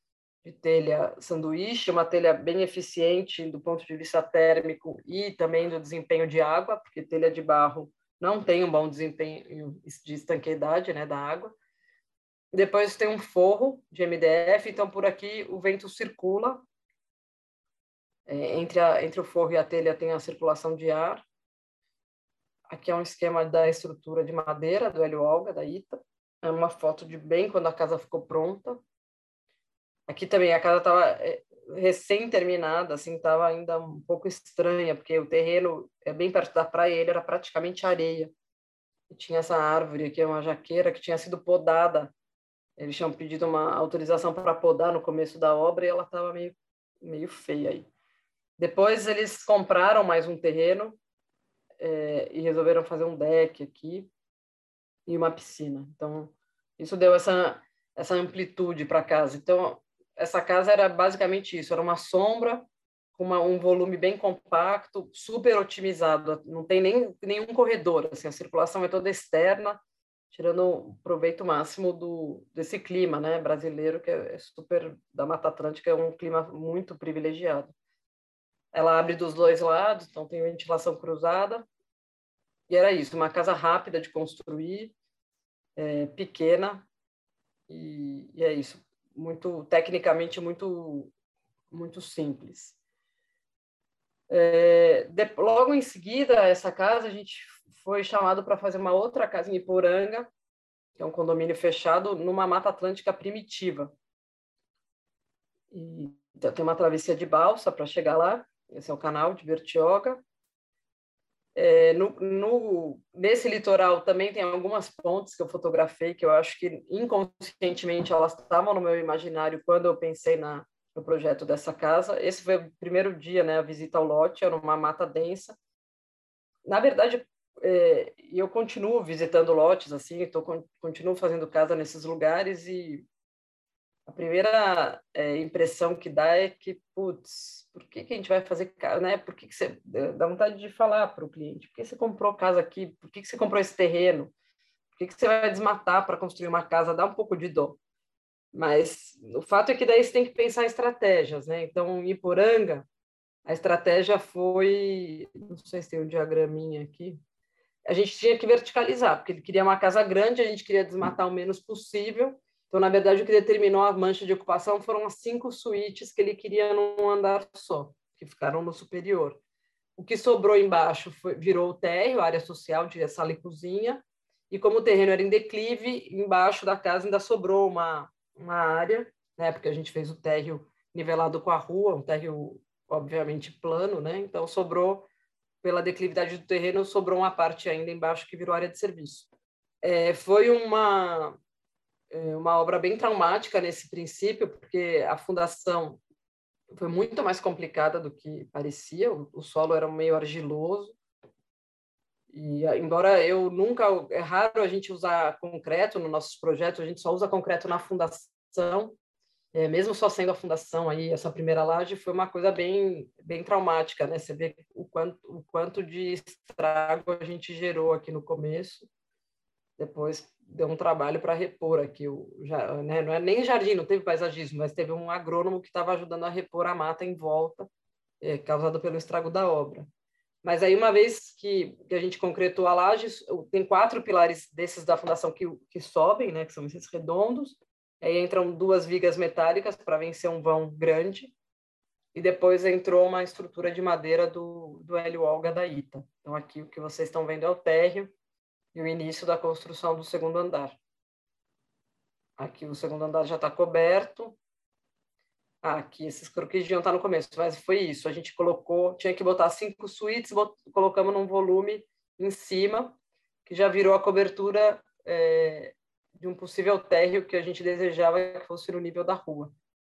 de telha sanduíche, uma telha bem eficiente do ponto de vista térmico e também do desempenho de água, porque telha de barro não tem um bom desempenho de estanqueidade né, da água. Depois tem um forro de MDF, então por aqui o vento circula. É, entre, a, entre o forro e a telha tem a circulação de ar. Aqui é um esquema da estrutura de madeira do Hélio Olga, da ITA. É uma foto de bem quando a casa ficou pronta. Aqui também a casa estava é, recém-terminada, assim, estava ainda um pouco estranha, porque o terreno é bem perto da praia, ele era praticamente areia. E tinha essa árvore aqui, uma jaqueira, que tinha sido podada eles tinham pedido uma autorização para podar no começo da obra e ela estava meio, meio feia aí. Depois eles compraram mais um terreno é, e resolveram fazer um deck aqui e uma piscina. Então, isso deu essa, essa amplitude para a casa. Então, essa casa era basicamente isso, era uma sombra com um volume bem compacto, super otimizado, não tem nem nenhum corredor, assim, a circulação é toda externa, tirando proveito máximo do desse clima, né, brasileiro que é, é super da Mata Atlântica, é um clima muito privilegiado. Ela abre dos dois lados, então tem ventilação cruzada. E era isso, uma casa rápida de construir, é, pequena, e, e é isso, muito tecnicamente muito muito simples. É, de, logo em seguida, essa casa, a gente foi chamado para fazer uma outra casa em Iporanga, que é um condomínio fechado, numa Mata Atlântica primitiva. E, então, tem uma travessia de balsa para chegar lá, esse é o canal de Bertioga. É, no, no, nesse litoral também tem algumas pontes que eu fotografei, que eu acho que inconscientemente elas estavam no meu imaginário quando eu pensei na, no projeto dessa casa. Esse foi o primeiro dia, né, a visita ao lote, era uma mata densa. Na verdade, é, eu continuo visitando lotes, assim, tô, continuo fazendo casa nesses lugares e a primeira é, impressão que dá é que, putz, por que, que a gente vai fazer casa, né? Por que, que você dá vontade de falar para o cliente? Por que você comprou casa aqui? Por que, que você comprou esse terreno? Por que, que você vai desmatar para construir uma casa? Dá um pouco de dor. Mas o fato é que daí você tem que pensar em estratégias, né? Então, em Iporanga, a estratégia foi, não sei se tem um diagraminha aqui, a gente tinha que verticalizar, porque ele queria uma casa grande, a gente queria desmatar o menos possível. Então, na verdade, o que determinou a mancha de ocupação foram as cinco suítes que ele queria num andar só, que ficaram no superior. O que sobrou embaixo foi, virou o térreo, área social de sala e cozinha, e como o terreno era em declive, embaixo da casa ainda sobrou uma, uma área, né, porque a gente fez o térreo nivelado com a rua, um térreo obviamente plano, né? Então sobrou pela declividade do terreno sobrou uma parte ainda embaixo que virou área de serviço. É, foi uma é, uma obra bem traumática nesse princípio, porque a fundação foi muito mais complicada do que parecia. O, o solo era meio argiloso e embora eu nunca é raro a gente usar concreto nos nossos projetos, a gente só usa concreto na fundação. É, mesmo só sendo a fundação aí essa primeira laje foi uma coisa bem bem traumática, né? Você vê o quanto o quanto de estrago a gente gerou aqui no começo. Depois deu um trabalho para repor aqui o já, né? Não é nem jardim, não teve paisagismo, mas teve um agrônomo que estava ajudando a repor a mata em volta, é, causada pelo estrago da obra. Mas aí, uma vez que, que a gente concretou a laje, tem quatro pilares desses da fundação que, que sobem, né, que são esses redondos. Aí entram duas vigas metálicas para vencer um vão grande. E depois entrou uma estrutura de madeira do, do Hélio Olga da Ita. Então, aqui o que vocês estão vendo é o térreo e o início da construção do segundo andar. Aqui o segundo andar já está coberto, ah, aqui esses croquis deviam estar no começo, mas foi isso. A gente colocou, tinha que botar cinco suítes, bot, colocamos num volume em cima, que já virou a cobertura é, de um possível térreo que a gente desejava que fosse no nível da rua.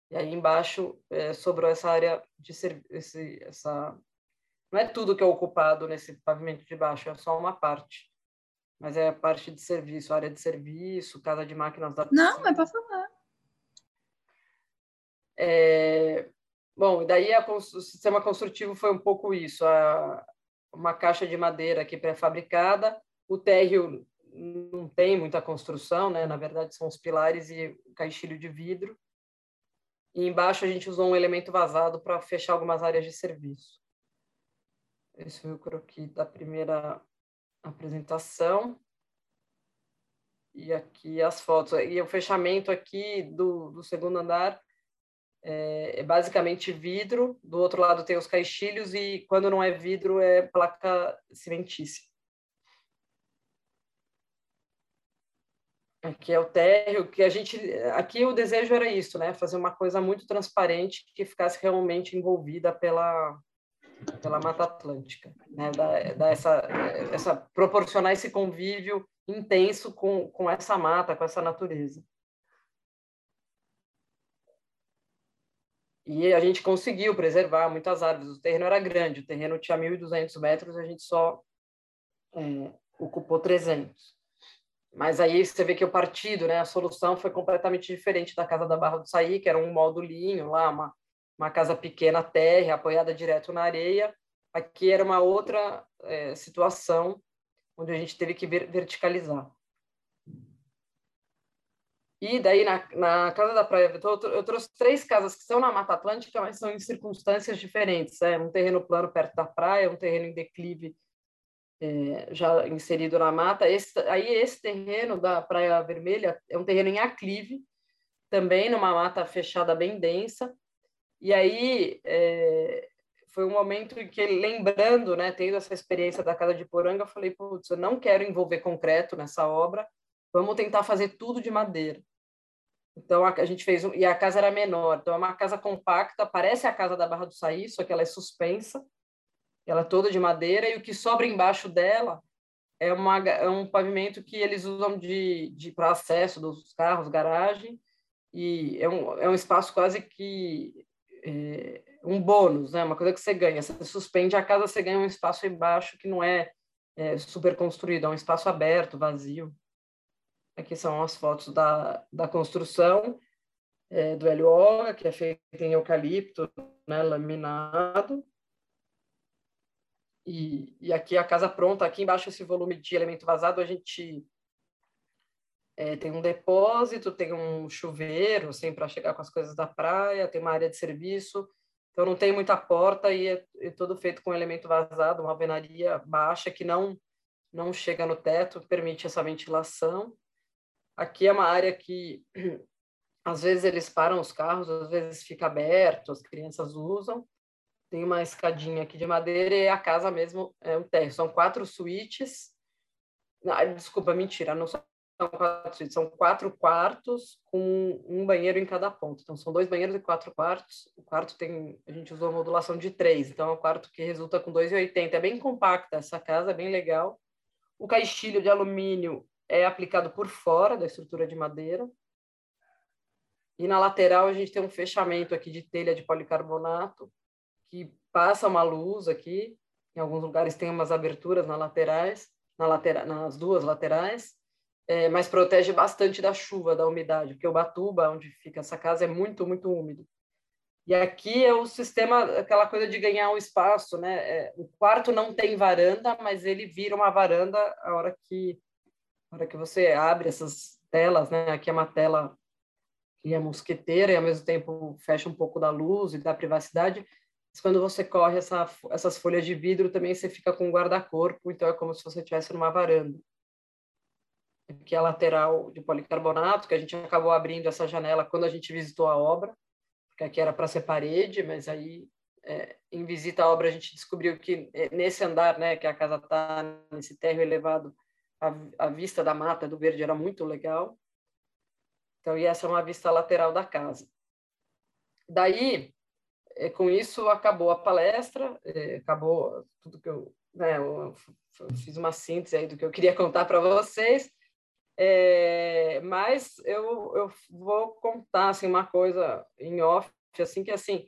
E aí embaixo é, sobrou essa área de serviço, essa não é tudo que é ocupado nesse pavimento de baixo, é só uma parte. Mas é a parte de serviço, área de serviço, casa de máquinas da Não, é para falar. É, bom, daí a, o sistema construtivo foi um pouco isso, a, uma caixa de madeira aqui pré-fabricada, o térreo não tem muita construção, né? na verdade são os pilares e o caixilho de vidro, e embaixo a gente usou um elemento vazado para fechar algumas áreas de serviço. Esse foi o croquis da primeira apresentação. E aqui as fotos. E o fechamento aqui do, do segundo andar é, é, basicamente vidro, do outro lado tem os caixilhos e quando não é vidro é placa cimentícia. Aqui é o térreo, que a gente, aqui o desejo era isso, né, fazer uma coisa muito transparente que ficasse realmente envolvida pela pela Mata Atlântica, né, da, essa, essa proporcionar esse convívio intenso com, com essa mata, com essa natureza. E a gente conseguiu preservar muitas árvores. O terreno era grande, o terreno tinha 1.200 metros, a gente só é, ocupou 300. Mas aí você vê que o partido, né, a solução foi completamente diferente da Casa da Barra do Saí, que era um moldulinho lá, uma, uma casa pequena terra, apoiada direto na areia. Aqui era uma outra é, situação onde a gente teve que verticalizar. E daí, na, na Casa da Praia Vitor, eu trouxe três casas que são na Mata Atlântica, mas são em circunstâncias diferentes. É um terreno plano perto da praia, um terreno em declive é, já inserido na mata. Esse, aí, esse terreno da Praia Vermelha é um terreno em aclive, também numa mata fechada bem densa. E aí, é, foi um momento em que, lembrando, né, tendo essa experiência da Casa de Poranga, eu falei, putz, eu não quero envolver concreto nessa obra, vamos tentar fazer tudo de madeira. Então a, a gente fez um, e a casa era menor, então é uma casa compacta, parece a casa da Barra do Saí, só que ela é suspensa, ela é toda de madeira e o que sobra embaixo dela é, uma, é um pavimento que eles usam de, de para acesso dos carros, garagem e é um, é um espaço quase que é, um bônus, né? Uma coisa que você ganha, você suspende a casa, você ganha um espaço embaixo que não é, é super construído, é um espaço aberto, vazio. Aqui são as fotos da, da construção é, do LO, que é feito em eucalipto, né, laminado. E, e aqui a casa pronta, aqui embaixo esse volume de elemento vazado, a gente é, tem um depósito, tem um chuveiro, assim, para chegar com as coisas da praia, tem uma área de serviço, então não tem muita porta e é, é todo feito com elemento vazado, uma alvenaria baixa que não não chega no teto, permite essa ventilação. Aqui é uma área que às vezes eles param os carros, às vezes fica aberto, as crianças usam. Tem uma escadinha aqui de madeira e a casa mesmo é um térreo. São quatro suítes. Ah, desculpa, mentira, não são quatro suítes, são quatro quartos com um banheiro em cada ponto. Então, são dois banheiros e quatro quartos. O quarto tem, a gente usou a modulação de três, então é um quarto que resulta com 2,80. É bem compacta essa casa, é bem legal. O caixilho de alumínio é aplicado por fora da estrutura de madeira. E na lateral a gente tem um fechamento aqui de telha de policarbonato que passa uma luz aqui. Em alguns lugares tem umas aberturas nas laterais, na nas duas laterais, é, mas protege bastante da chuva, da umidade, porque o Batuba, onde fica essa casa, é muito, muito úmido. E aqui é o sistema, aquela coisa de ganhar um espaço, né? É, o quarto não tem varanda, mas ele vira uma varanda a hora que na hora que você abre essas telas, né? Aqui é uma tela que é mosqueteira e ao mesmo tempo fecha um pouco da luz e da privacidade. Mas quando você corre essa, essas folhas de vidro, também você fica com um guarda-corpo, então é como se você estivesse numa varanda. Aqui é a lateral de policarbonato, que a gente acabou abrindo essa janela quando a gente visitou a obra, porque aqui era para ser parede, mas aí é, em visita à obra a gente descobriu que é, nesse andar, né, que a casa está nesse térreo elevado, a, a vista da mata do verde era muito legal. Então, e essa é uma vista lateral da casa. Daí, é, com isso, acabou a palestra, é, acabou tudo que eu, né, eu fiz uma síntese aí do que eu queria contar para vocês, é, mas eu, eu vou contar assim, uma coisa em off, assim, que assim,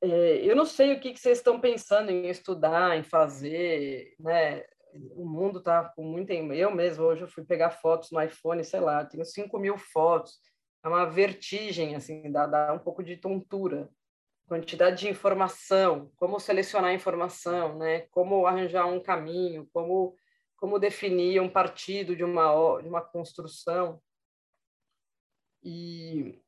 é, eu não sei o que, que vocês estão pensando em estudar, em fazer, né? o mundo está com muita. Eu mesmo, hoje eu fui pegar fotos no iPhone, sei lá, tenho 5 mil fotos. É uma vertigem, assim, dá, dá um pouco de tontura. Quantidade de informação, como selecionar informação, né? como arranjar um caminho, como, como definir um partido de uma, de uma construção. E,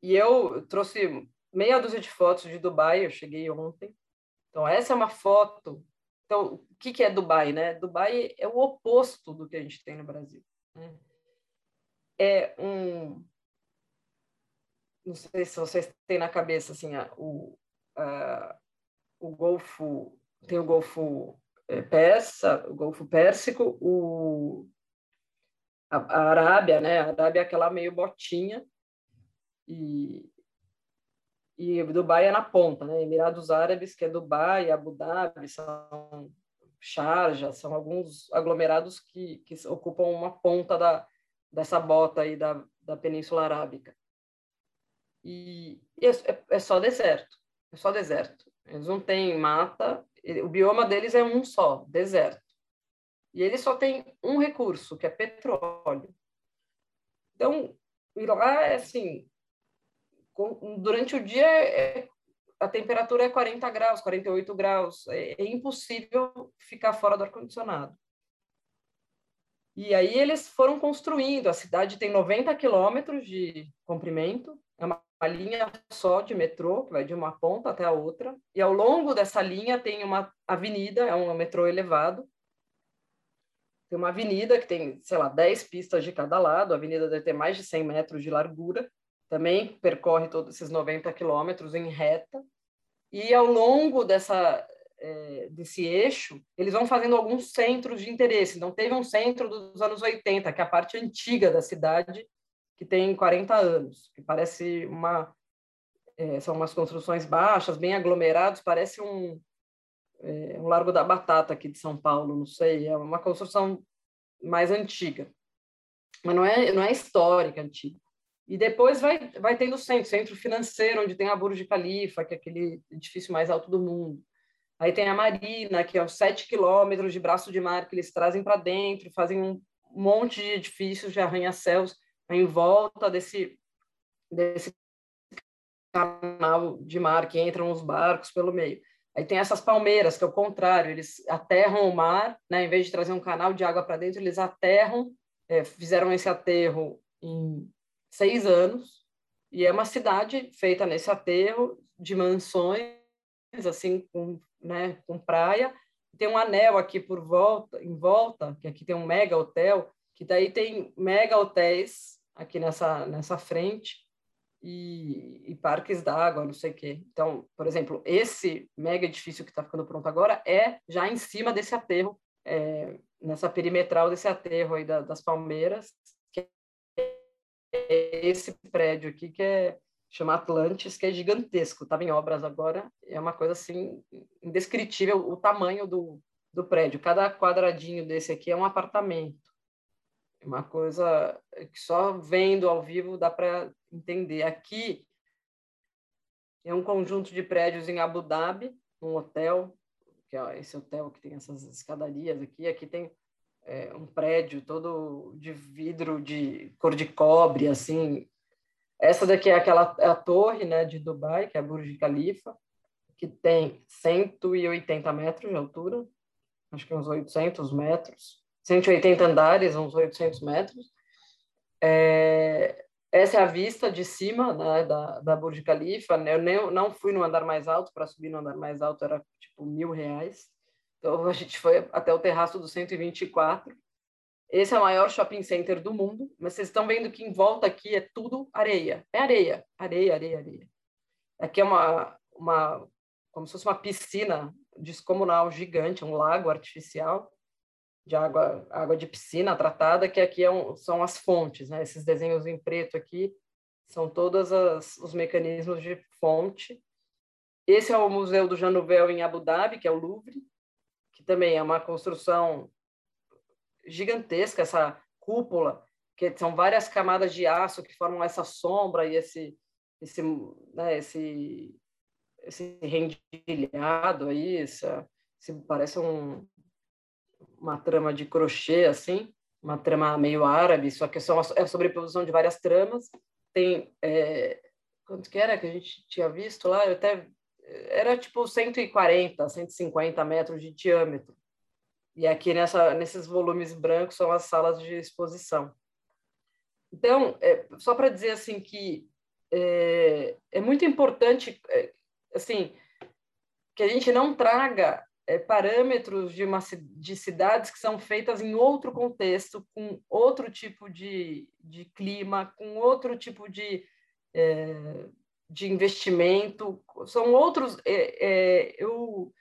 e eu trouxe meia dúzia de fotos de Dubai, eu cheguei ontem. Então, essa é uma foto então, o que, que é Dubai? Né? Dubai é o oposto do que a gente tem no Brasil. Né? É um. Não sei se vocês têm na cabeça assim, a, o, a, o Golfo. Tem o Golfo Persa, o Golfo Pérsico, o, a, a Arábia, né? A Arábia é aquela meio botinha. E, e Dubai é na ponta, né? Emirados Árabes, que é Dubai, Abu Dhabi, são Sharjah, são alguns aglomerados que, que ocupam uma ponta da, dessa bota aí da, da Península Arábica. E, e é, é, é só deserto, é só deserto. Eles não têm mata, o bioma deles é um só, deserto. E eles só têm um recurso, que é petróleo. Então, lá é assim, durante o dia é, a temperatura é 40 graus, 48 graus. É, é impossível ficar fora do ar-condicionado. E aí eles foram construindo. A cidade tem 90 quilômetros de comprimento, é uma, uma linha só de metrô, que vai de uma ponta até a outra. E ao longo dessa linha tem uma avenida, é um metrô elevado. Tem uma avenida que tem, sei lá, 10 pistas de cada lado. A avenida deve ter mais de 100 metros de largura. Também percorre todos esses 90 quilômetros em reta. E ao longo dessa, é, desse eixo, eles vão fazendo alguns centros de interesse. Então, teve um centro dos anos 80, que é a parte antiga da cidade, que tem 40 anos, que parece uma. É, são umas construções baixas, bem aglomerados, parece um, é, um Largo da Batata aqui de São Paulo, não sei, é uma construção mais antiga. Mas não é, não é histórica antiga. E depois vai, vai tendo o centro, centro financeiro, onde tem a Burj Khalifa, que é aquele edifício mais alto do mundo. Aí tem a Marina, que é os sete quilômetros de braço de mar que eles trazem para dentro, fazem um monte de edifícios de arranha-céus em volta desse, desse canal de mar que entram os barcos pelo meio. Aí tem essas palmeiras, que é o contrário, eles aterram o mar, né? em vez de trazer um canal de água para dentro, eles aterram, é, fizeram esse aterro em seis anos, e é uma cidade feita nesse aterro de mansões, assim, com né, com praia. Tem um anel aqui por volta, em volta, que aqui tem um mega hotel, que daí tem mega hotéis aqui nessa, nessa frente e, e parques d'água, não sei o quê. Então, por exemplo, esse mega edifício que está ficando pronto agora é já em cima desse aterro, é, nessa perimetral desse aterro aí da, das Palmeiras, que é esse prédio aqui que é chama Atlantis, que é gigantesco, estava em obras agora, é uma coisa assim indescritível o tamanho do, do prédio. Cada quadradinho desse aqui é um apartamento. Uma coisa que só vendo ao vivo dá para entender. Aqui é um conjunto de prédios em Abu Dhabi, um hotel, que é esse hotel que tem essas escadarias aqui. Aqui tem é, um prédio todo de vidro de cor de cobre, assim, essa daqui é aquela é a torre né, de Dubai, que é a Burj Khalifa, que tem 180 metros de altura, acho que uns 800 metros, 180 andares, uns 800 metros. É, essa é a vista de cima né, da, da Burj Khalifa. Eu nem, não fui no andar mais alto, para subir no andar mais alto era tipo mil reais. Então a gente foi até o terraço do 124 esse é o maior shopping center do mundo, mas vocês estão vendo que em volta aqui é tudo areia. É areia, areia, areia, areia. Aqui é uma, uma como se fosse uma piscina descomunal gigante, um lago artificial de água, água de piscina tratada, que aqui é um, são as fontes, né? Esses desenhos em preto aqui são todos as, os mecanismos de fonte. Esse é o Museu do Jean Nouvel em Abu Dhabi, que é o Louvre, que também é uma construção gigantesca essa cúpula, que são várias camadas de aço que formam essa sombra e esse esse né, esse esse rendilhado aí, essa, esse, parece um, uma trama de crochê assim, uma trama meio árabe, só que é a sobreposição de várias tramas. Tem é, quanto que era que a gente tinha visto lá? Eu até era tipo 140, 150 metros de diâmetro. E aqui nessa, nesses volumes brancos são as salas de exposição. Então, é, só para dizer assim que é, é muito importante é, assim que a gente não traga é, parâmetros de, uma, de cidades que são feitas em outro contexto, com outro tipo de, de clima, com outro tipo de, é, de investimento. São outros. É, eu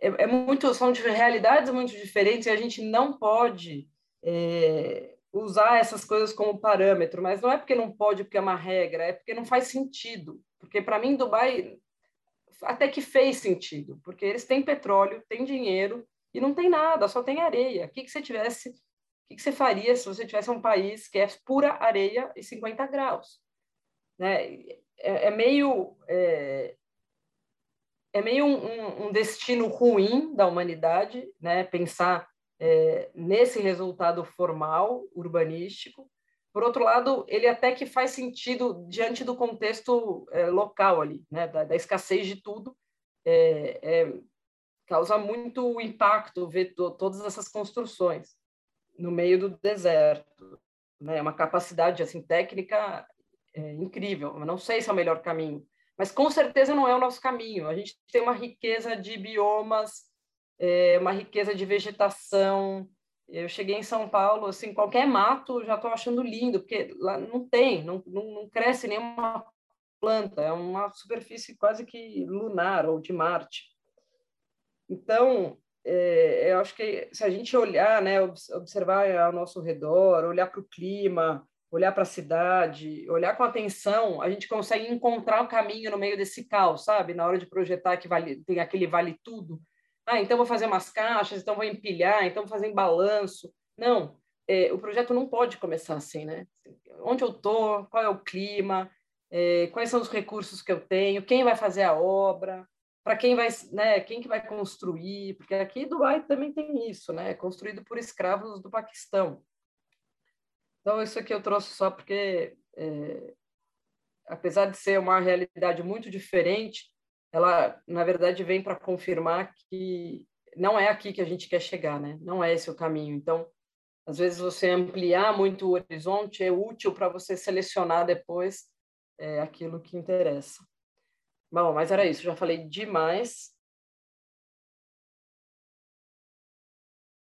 é, é, muito, são de realidades muito diferentes e a gente não pode é, usar essas coisas como parâmetro, mas não é porque não pode, porque é uma regra, é porque não faz sentido. Porque para mim, Dubai até que fez sentido, porque eles têm petróleo, têm dinheiro e não tem nada, só tem areia. O que, que você tivesse, o que, que você faria se você tivesse um país que é pura areia e 50 graus? Né? É, é meio é, é meio um, um, destino ruim da humanidade, né? Pensar é, nesse resultado formal urbanístico, por outro lado, ele até que faz sentido diante do contexto é, local ali, né, da, da, escassez de tudo, é, é, causa muito impacto ver to, todas essas construções no meio do deserto, né, uma capacidade assim técnica é, incrível. Eu não sei se é o melhor caminho, mas com certeza não é o nosso caminho. A gente tem uma riqueza de biomas, é, uma riqueza de vegetação, eu cheguei em São Paulo, assim, qualquer mato já estou achando lindo, porque lá não tem, não, não, não cresce nenhuma planta, é uma superfície quase que lunar ou de Marte. Então, é, eu acho que se a gente olhar, né, observar ao nosso redor, olhar para o clima, olhar para a cidade, olhar com atenção, a gente consegue encontrar o um caminho no meio desse caos, sabe? Na hora de projetar que vale, tem aquele vale tudo, ah, então vou fazer umas caixas, então vou empilhar, então vou fazer em balanço. Não, é, o projeto não pode começar assim, né? Onde eu estou, qual é o clima, é, quais são os recursos que eu tenho, quem vai fazer a obra, para quem vai, né, quem que vai construir, porque aqui Dubai também tem isso, né? Construído por escravos do Paquistão. Então isso aqui eu trouxe só porque, é, apesar de ser uma realidade muito diferente, ela, na verdade, vem para confirmar que não é aqui que a gente quer chegar, né? Não é esse o caminho. Então, às vezes, você ampliar muito o horizonte é útil para você selecionar depois é, aquilo que interessa. Bom, mas era isso, já falei demais.